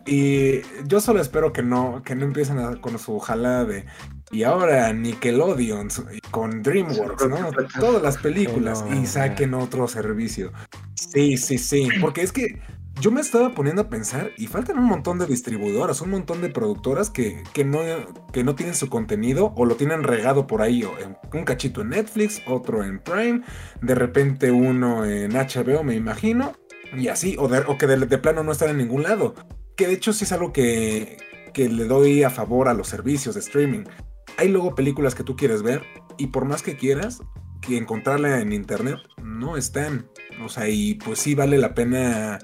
Y yo solo espero que no, que no empiecen con su jalada de. Y ahora Nickelodeon con DreamWorks, ¿no? Todas las películas y saquen otro servicio. Sí, sí, sí. Porque es que yo me estaba poniendo a pensar y faltan un montón de distribuidoras, un montón de productoras que, no, que no tienen su contenido o lo tienen regado por ahí, o un cachito en Netflix, otro en Prime, de repente uno en HBO, me imagino, y así, o, o que de, plano no están en ningún lado. Que de hecho sí es algo que, que le doy a favor a los servicios de streaming. Hay luego películas que tú quieres ver y por más que quieras, que encontrarla en internet no están. O sea, y pues sí vale la pena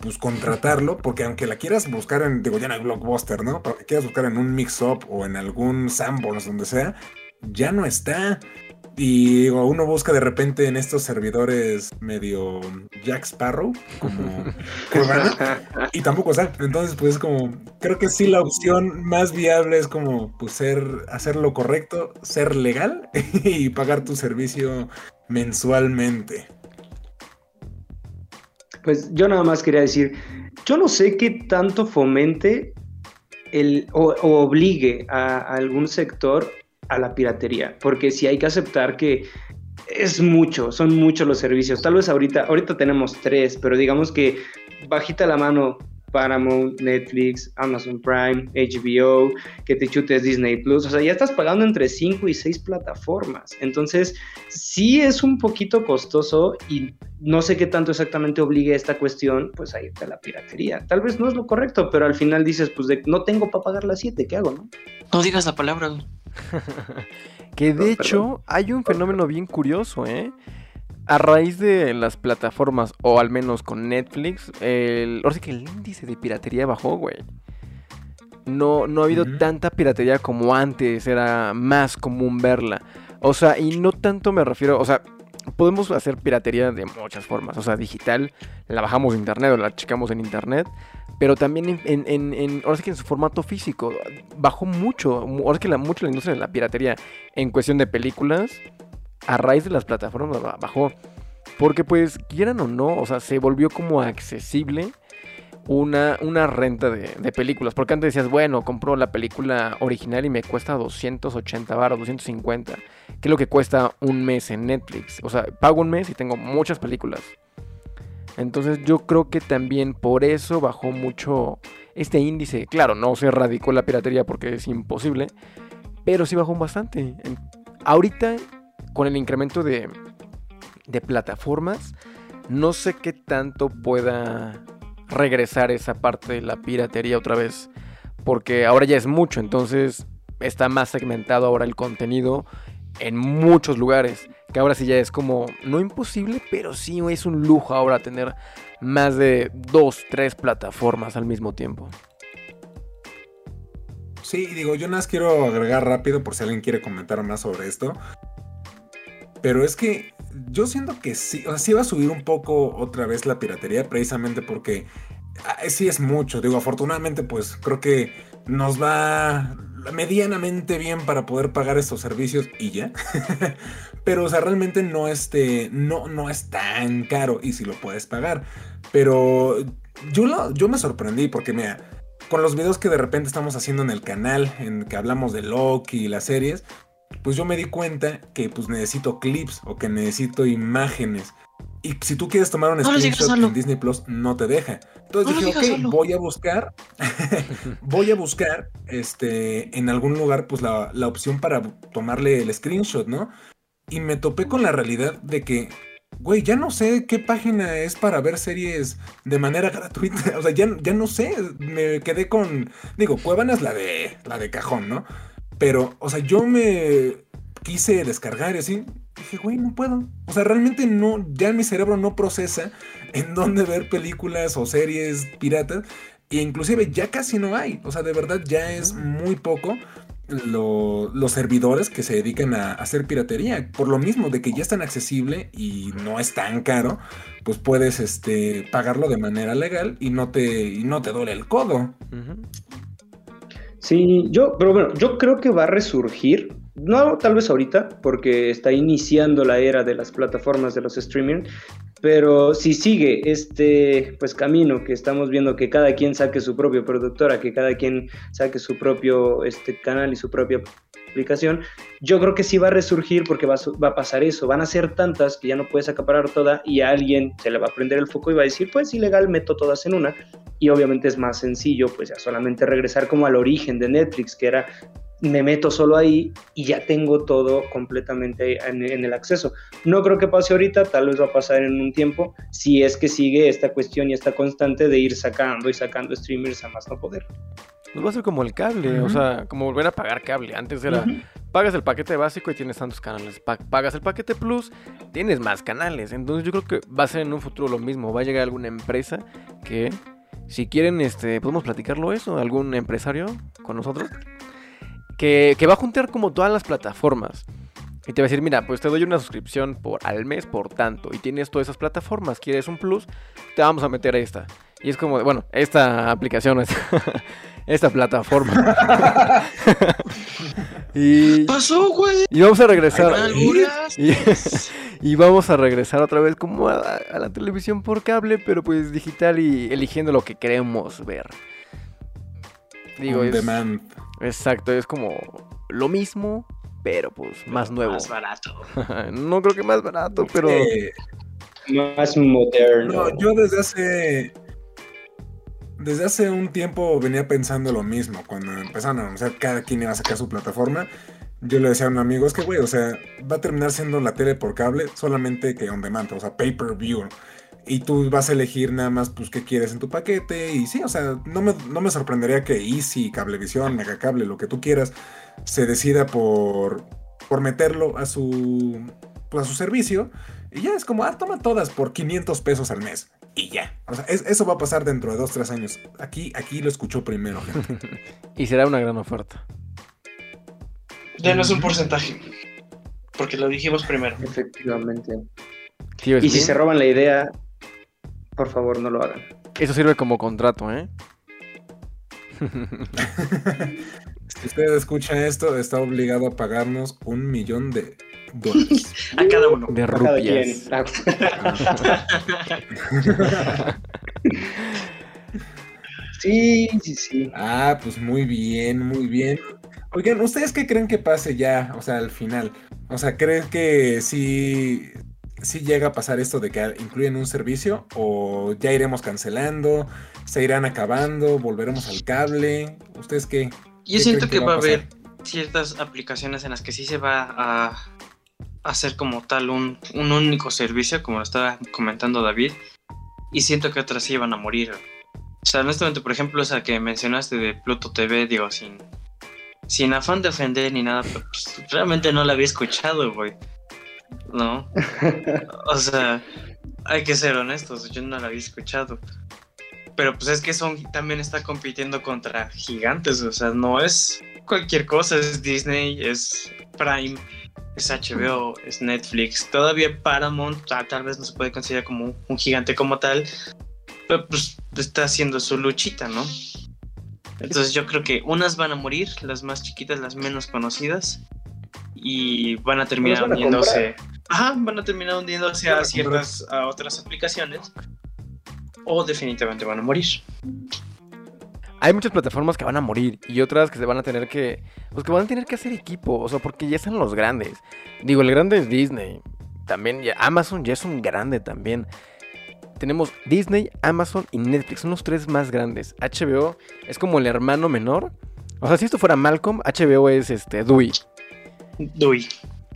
pues contratarlo, porque aunque la quieras buscar en, digo, ya en el Blockbuster, ¿no? Pero que quieras buscar en un mix-up o en algún Sanborns, donde sea, ya no está. Y digo, uno busca de repente en estos servidores medio Jack Sparrow, como y tampoco sale. Entonces, pues como, creo que sí la opción más viable es como, pues ser, hacer lo correcto, ser legal y pagar tu servicio mensualmente.
Pues yo nada más quería decir, yo no sé qué tanto fomente el, o, obligue a, algún sector a la piratería, porque si hay que aceptar que es mucho, son muchos los servicios. Tal vez ahorita, ahorita tenemos tres, pero digamos que bajita la mano Paramount, Netflix, Amazon Prime, HBO, que te chutes Disney Plus. O sea, ya estás pagando entre 5 y 6 plataformas. Entonces, sí es un poquito costoso y no sé qué tanto exactamente obligue esta cuestión, pues a irte a la piratería. Tal vez no es lo correcto, pero al final dices, pues de, no tengo para pagar las 7, ¿qué hago, no?
No digas la palabra.
que de hecho hay un fenómeno bien curioso, ¿eh? A raíz de las plataformas, o al menos con Netflix, el, ahora sí que el índice de piratería bajó, güey. No, no ha habido tanta piratería como antes, era más común verla. O sea, y no tanto me refiero, o sea, podemos hacer piratería de muchas formas. O sea, digital, la bajamos de internet o la checamos en internet. Pero también en, en, en, ahora sí que en su formato físico. Bajó mucho. Ahora sí que la, mucho la industria de la piratería en cuestión de películas a raíz de las plataformas bajó. Porque pues quieran o no, o sea, se volvió como accesible una, una renta de, películas. Porque antes decías, bueno, compro la película original y me cuesta 280 baros, 250. Que es lo que cuesta un mes en Netflix. O sea, pago un mes y tengo muchas películas. Entonces yo creo que también por eso bajó mucho este índice. Claro, no se erradicó la piratería porque es imposible. Pero sí bajó bastante. Ahorita con el incremento de, plataformas, no sé qué tanto pueda regresar esa parte de la piratería otra vez. Porque ahora ya es mucho, entonces está más segmentado ahora el contenido en muchos lugares. Que ahora sí ya es como, no imposible, pero sí es un lujo ahora tener más de dos, tres plataformas al mismo tiempo.
Sí, digo, yo nada más quiero agregar rápido por si alguien quiere comentar más sobre esto. Pero es que yo siento que sí, o sea, sí va a subir un poco otra vez la piratería, precisamente porque ah, sí es mucho. Digo, afortunadamente, pues creo que nos va medianamente bien para poder pagar estos servicios y ya. Pero, o sea, realmente no, este, no, no es tan caro y si lo puedes pagar. Pero yo, lo, yo me sorprendí porque, mira, con los videos que de repente estamos haciendo en el canal, en que hablamos de Loki y las series, pues yo me di cuenta que pues necesito clips o que necesito imágenes. Y si tú quieres tomar un screenshot en Disney Plus, no te deja. Entonces dije, ok, voy a buscar, voy a buscar este, en algún lugar pues la, la opción para tomarle el screenshot, ¿no? Y me topé con la realidad de que güey, ya no sé qué página es para ver series de manera gratuita. O sea, ya, ya no sé. Me quedé con. Digo, Cuevana es la de. la de cajón, ¿no? Pero, o sea, yo me quise descargar y así. Dije, güey, no puedo. O sea, realmente no. Ya mi cerebro no procesa en dónde ver películas o series piratas. E inclusive ya casi no hay. O sea, de verdad ya es muy poco los servidores que se dedican a, hacer piratería. Por lo mismo, de que ya es tan accesible y no es tan caro, pues puedes este, pagarlo de manera legal y no te, y no te duele el codo.
Sí, yo, pero bueno, yo creo que va a resurgir. No tal vez ahorita, porque está iniciando la era de las plataformas de los streaming, pero si sigue este pues camino que estamos viendo que cada quien saque su propia productora, que cada quien saque su propio este canal y su propia aplicación, yo creo que sí va a resurgir porque va a, va a pasar eso. Van a ser tantas que ya no puedes acaparar toda y a alguien se le va a prender el foco y va a decir, pues ilegal, meto todas en una. Y obviamente es más sencillo, pues ya solamente regresar como al origen de Netflix, que era me meto solo ahí y ya tengo todo completamente en, el acceso. No creo que pase ahorita, tal vez va a pasar en un tiempo, si es que sigue esta cuestión y esta constante de ir sacando y sacando streamers a más no poder.
Pues va a ser como el cable, o sea, como volver a pagar cable. Antes era, pagas el paquete básico y tienes tantos canales. pagas el paquete plus, tienes más canales. Entonces yo creo que va a ser en un futuro lo mismo. Va a llegar alguna empresa que, si quieren, este, podemos platicarlo eso, algún empresario con nosotros que, va a juntar como todas las plataformas. Y te va a decir, mira, pues te doy una suscripción por al mes por tanto. Y tienes todas esas plataformas. ¿Quieres un plus? Te vamos a meter esta. Y es como, bueno, esta aplicación, esta, esta plataforma.
y, Pasó, güey.
Y vamos a regresar. Y, vamos a regresar otra vez como a, a, la televisión por cable, pero pues digital y eligiendo lo que queremos ver.
Digo, es,
Exacto, es como lo mismo, pero pues más nuevo.
Más barato.
no creo que más barato, pero.
Más moderno.
No, yo desde hace. Desde hace un tiempo venía pensando lo mismo. Cuando empezaron a anunciar cada quien iba a sacar su plataforma, yo le decía a un amigo: es que, güey, o sea, va a terminar siendo la tele por cable, solamente que on demand, o sea, pay per view. Y tú vas a elegir nada más, pues, qué quieres en tu paquete. Y sí, o sea, no me, no me sorprendería que Easy, Cablevisión, Megacable, lo que tú quieras, se decida por, por meterlo a su, pues, a su servicio. Y ya es como, ah, toma todas por 500 pesos al mes. Y ya. O sea, eso va a pasar dentro de 2, 3 años. Aquí, aquí lo escuchó primero, gente.
y será una gran oferta.
Ya no es un porcentaje. Porque lo dijimos primero.
Efectivamente. y si se roban la idea, por favor, no lo hagan.
Eso sirve como contrato, ¿eh?
si usted escucha esto, está obligado a pagarnos un millón de dólares.
a cada uno.
De rupias.
sí, sí, sí.
Ah, pues muy bien, muy bien. Oigan, ¿ustedes qué creen que pase ya? O sea, al final. O sea, ¿creen que sí si llega a pasar esto de que incluyen un servicio o ya iremos cancelando, se irán acabando, volveremos al cable. ¿Ustedes qué?
Yo siento que, va, a haber ciertas aplicaciones en las que sí se va a hacer como tal un, un único servicio, como lo estaba comentando David, y siento que otras sí van a morir. O sea, honestamente, por ejemplo, esa que mencionaste de Pluto TV, digo, sin, sin afán de ofender ni nada, pero pues, realmente no la había escuchado, güey. ¿no? o sea, hay que ser honestos, yo no la había escuchado. Pero pues es que son, también está compitiendo contra gigantes, o sea, no es cualquier cosa, es Disney, es Prime, es HBO, es Netflix, todavía Paramount, tal vez no se puede considerar como un gigante como tal, Pero pues está haciendo su luchita, ¿no? Entonces yo creo que unas van a morir, las más chiquitas, las menos conocidas, y van a terminar
van a
hundiéndose. Ajá, van a terminar hundiéndose a ciertas, a otras aplicaciones. O definitivamente van a morir.
Hay muchas plataformas que van a morir y otras que se van a tener que. Pues que van a tener que hacer equipo. O sea, porque ya están los grandes. Digo, el grande es Disney. También ya- Amazon ya es un grande también. Tenemos Disney, Amazon y Netflix. Son los tres más grandes. HBO es como el hermano menor. O sea, si esto fuera Malcolm, HBO es este Dewey.
Dui.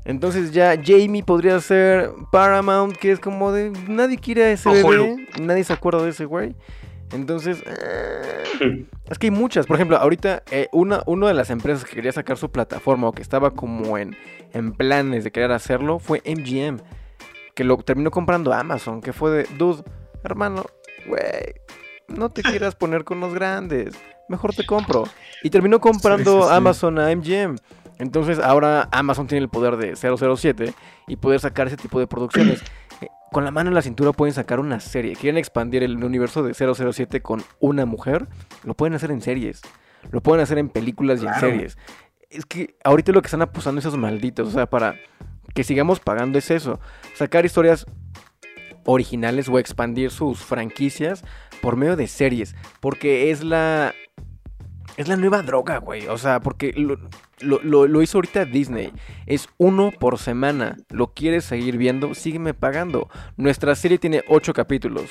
Entonces ya Jamie podría ser Paramount, que es como de nadie quiere a ese
O
bebé, nadie se acuerda de ese güey. Entonces, eh, es que hay muchas. Por ejemplo, ahorita eh, una, una de las empresas que quería sacar su plataforma o que estaba como en, en planes de querer hacerlo fue MGM, que lo terminó comprando Amazon, que fue de, dude, hermano, güey, no te quieras poner con los grandes, mejor te compro. Y terminó comprando
Sí, sí, sí.
Amazon a MGM. Entonces ahora Amazon tiene el poder de 007 y poder sacar ese tipo de producciones. Eh, Con la mano en la cintura pueden sacar una serie. Quieren expandir el universo de 007 con una mujer. Lo pueden hacer en series. Lo pueden hacer en películas y en series. Es que ahorita lo que están apostando esos malditos. O sea, para que sigamos pagando es eso. Sacar historias originales o expandir sus franquicias por medio de series. Porque es la. Es la nueva droga, güey. O sea, porque lo, lo- lo- hizo ahorita Disney. Es uno por semana. ¿Lo quieres seguir viendo? Sígueme pagando. Nuestra serie tiene ocho capítulos.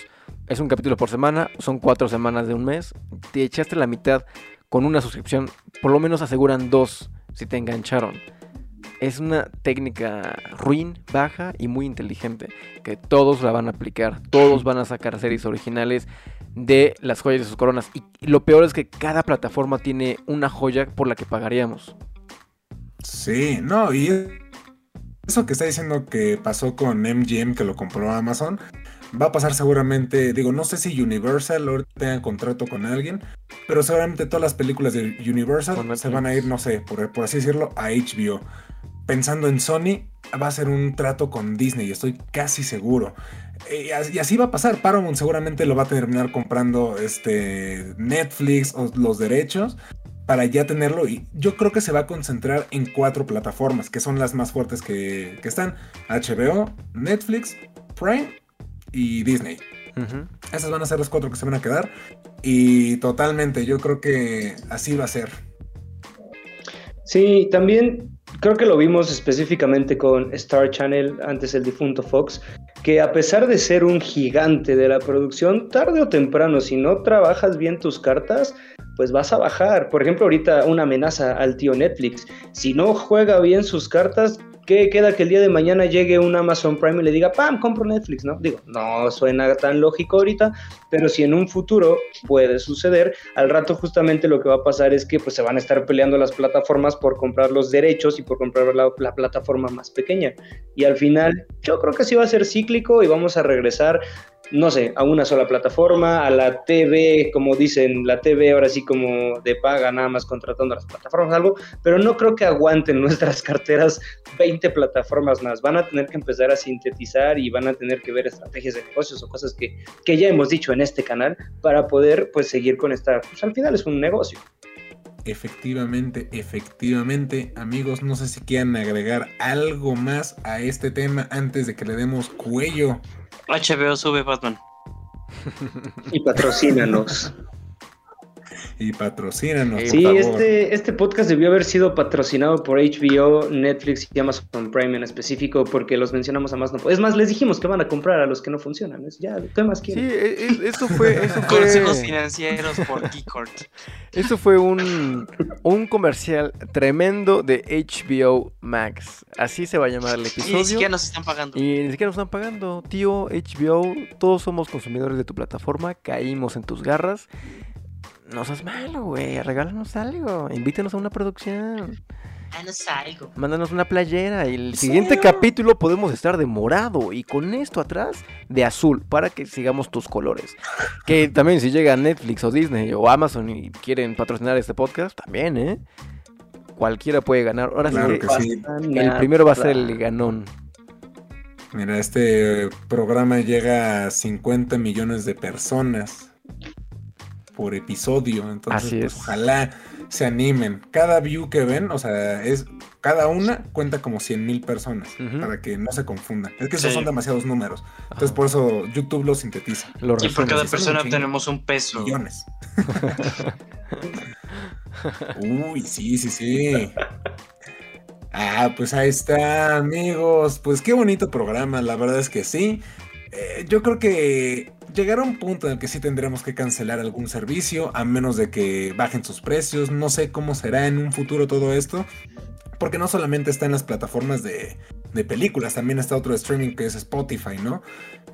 Es un capítulo por semana. Son cuatro semanas de un mes. Te echaste la mitad con una suscripción. Por lo menos aseguran dos si te engancharon. Es una técnica ruin, baja y muy inteligente. Que todos la van a aplicar. Todos van a sacar series originales de las joyas de sus coronas. Y lo peor es que cada plataforma tiene una joya por la que pagaríamos.
Sí, no, y eso que está diciendo que pasó con MGM, que lo compró Amazon, va a pasar seguramente, digo, no sé si Universal ahorita tenga contrato con alguien, pero seguramente todas las películas de Universal se van a ir, no sé, por, por así decirlo, a HBO. Pensando en Sony, va a ser un trato con Disney, estoy casi seguro. Eh, y as- y así va a pasar. Paramount seguramente lo va a terminar comprando este Netflix o los derechos para ya tenerlo. Y yo creo que se va a concentrar en cuatro plataformas, que son las más fuertes que, que están: HBO, Netflix, Prime y Disney. Esas van a ser las cuatro que se van a quedar. Y totalmente, yo creo que así va a ser.
Sí, también creo que lo vimos específicamente con Star Channel, antes el difunto Fox, que a pesar de ser un gigante de la producción, tarde o temprano, si no trabajas bien tus cartas, pues vas a bajar. Por ejemplo, ahorita una amenaza al tío Netflix. Si no juega bien sus cartas, ¿qué queda que el día de mañana llegue un Amazon Prime y le diga, ¡pam! compro Netflix, ¿no? Digo, no suena tan lógico ahorita, pero si en un futuro puede suceder, al rato justamente lo que va a pasar es que pues se van a estar peleando las plataformas por comprar los derechos y por comprar la, la plataforma más pequeña. Y al final yo creo que sí va a ser cíclico y vamos a regresar, no sé, a una sola plataforma, a la TV, como dicen, la TV ahora sí como de paga, nada más contratando a las plataformas, algo, pero no creo que aguanten nuestras carteras 20 plataformas más. Van a tener que empezar a sintetizar y van a tener que ver estrategias de negocios o cosas que, que ya hemos dicho en este canal para poder pues seguir con esta, pues al final es un negocio.
Efectivamente, efectivamente, amigos, no sé si quieran agregar algo más a este tema antes de que le demos cuello.
HBO sube Batman.
Y patrocínanos.
Y patrocínanos.
Sí,
por
Sí,
favor.
este, este podcast debió haber sido patrocinado por HBO, Netflix y Amazon Prime en específico porque los mencionamos a más no Es más, les dijimos que van a comprar a los que no funcionan. Es ya, ¿qué más
Sí,
quieren?
e- e- eso fue, eso
Consejos
fue,
financieros por Geekort.
eso fue un, un comercial tremendo de HBO Max. Así se va a llamar el
Y ni
episodio.
siquiera nos están pagando.
Y ni siquiera nos están pagando, tío, HBO, todos somos consumidores de tu plataforma, caímos en tus garras. No seas malo, güey, regálanos algo, invítanos a una producción,
salgo.
mándanos una playera y el siguiente capítulo podemos estar de morado y con esto atrás de azul para que sigamos tus colores. Que también si llega Netflix o Disney o Amazon y quieren patrocinar este podcast, también, ¿eh? Cualquiera puede ganar. Ahora
Claro
sí
que sí.
el primero va a ser el ganón.
Mira, este programa llega a 50 millones de personas por episodio. Entonces,
Así
pues,
es.
ojalá se animen. Cada view que ven, o sea, es cada una cuenta como 100 mil personas para que no se confundan. Es que esos
Sí.
son demasiados números. Entonces,
Ajá.
por eso YouTube lo sintetiza.
Lo
Y por cada persona obtenemos un peso.
Millones. Uy, sí, sí, sí. Ah, pues ahí está, amigos. Pues qué bonito programa, la verdad es que sí. Eh, yo creo que llegará un punto en el que sí tendremos que cancelar algún servicio, a menos de que bajen sus precios. No sé cómo será en un futuro todo esto. Porque no solamente está en las plataformas de, de películas, también está otro streaming que es Spotify, ¿no?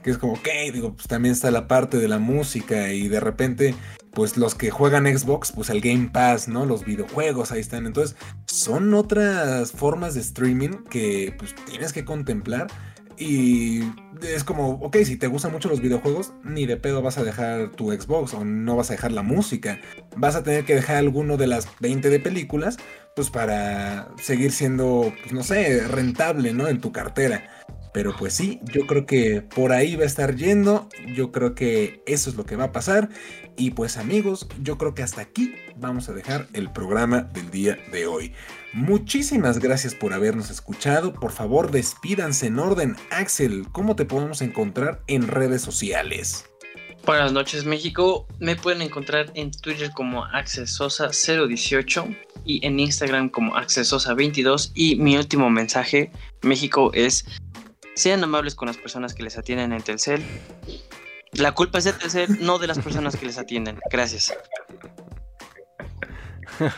Que es como, ok, digo, pues también está la parte de la música y de repente, pues los que juegan Xbox, pues el Game Pass, ¿no? Los videojuegos ahí están. Entonces, son otras formas de streaming que pues tienes que contemplar. Y es como, ok, si te gustan mucho los videojuegos, ni de pedo vas a dejar tu Xbox o no vas a dejar la música. Vas a tener que dejar alguno de las 20 de películas, pues para seguir siendo, pues no sé, rentable, ¿no? En tu cartera. Pero pues sí, yo creo que por ahí va a estar yendo, yo creo que eso es lo que va a pasar. Y pues amigos, yo creo que hasta aquí vamos a dejar el programa del día de hoy. Muchísimas gracias por habernos escuchado. Por favor, despídanse en orden. Axel, ¿cómo te podemos encontrar en redes sociales?
Buenas noches México, me pueden encontrar en Twitter como Accesosa018 y en Instagram como Accesosa22 y mi último mensaje México es sean amables con las personas que les atienden en Telcel. La culpa es de Telcel, no de las personas que les atienden. Gracias.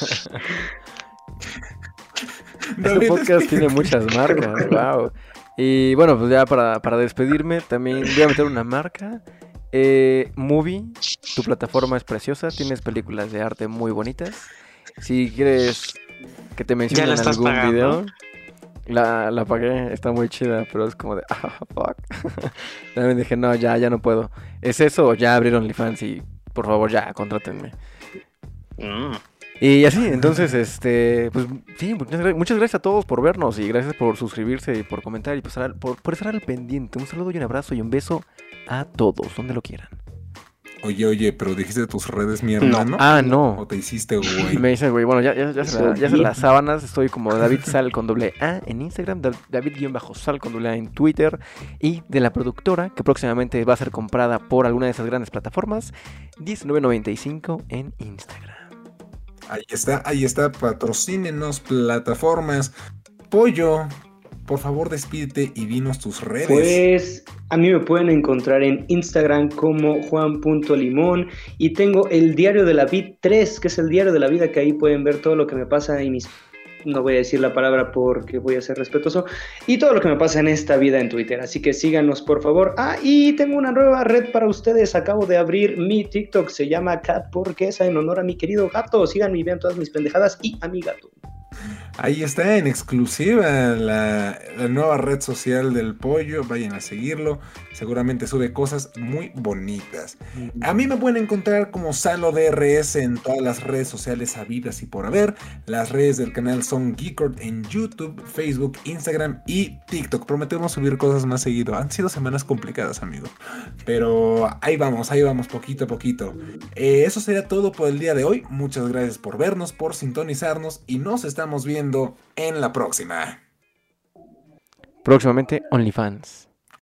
Este podcast tiene muchas marcas, wow. Y bueno, pues ya para, para despedirme, también voy a meter una marca. Eh, Movie, tu plataforma es preciosa, tienes películas de arte muy bonitas. Si quieres que te mencionen algún
pagando?
video, la, la pagué, está muy chida, pero es como de, ah, fuck. También dije, no, ya, ya no puedo. ¿Es eso o ya abrieron OnlyFans y por favor ya, contrátenme?
Mm.
Y así, entonces, este, pues sí, muchas, gra- muchas gracias a todos por vernos y gracias por suscribirse y por comentar y por estar, por estar al pendiente. Un saludo y un abrazo y un beso a todos, donde lo quieran.
Oye, oye, pero dijiste tus redes, mi hermano.
Ah,
¿O
no.
te hiciste, güey?
Me dice, güey, bueno, ya, ya, ya, se la- ya se
Eso
las sábanas, estoy como David Sal con doble A en Instagram, Da- David-Sal con doble A en Twitter y de la productora que próximamente va a ser comprada por alguna de esas grandes plataformas, 19.95 en Instagram.
Ahí está, ahí está, patrocínenos plataformas. Pollo, por favor despídete y dinos tus redes.
Pues a mí me pueden encontrar en Instagram como juan.limón y tengo el diario de la vida 3, que es el diario de la vida que ahí pueden ver todo lo que me pasa y mis... No voy a decir la palabra porque voy a ser respetuoso. Y todo lo que me pasa en esta vida en Twitter. Así que síganos, por favor. Ah, y tengo una nueva red para ustedes. Acabo de abrir mi TikTok. Se llama Cat Porquesa en honor a mi querido gato. Síganme y vean todas mis pendejadas y a mi gato.
Ahí está en exclusiva la, la nueva red social del pollo. Vayan a seguirlo. Seguramente sube cosas muy bonitas. A mí me pueden encontrar como Salo DRS en todas las redes sociales habidas y por haber. Las redes del canal son Geekord en YouTube, Facebook, Instagram y TikTok. Prometemos subir cosas más seguido. Han sido semanas complicadas, amigo. Pero ahí vamos, ahí vamos, poquito a poquito. Eh, eso sería todo por el día de hoy. Muchas gracias por vernos, por sintonizarnos y nos estamos viendo en la próxima.
Próximamente OnlyFans.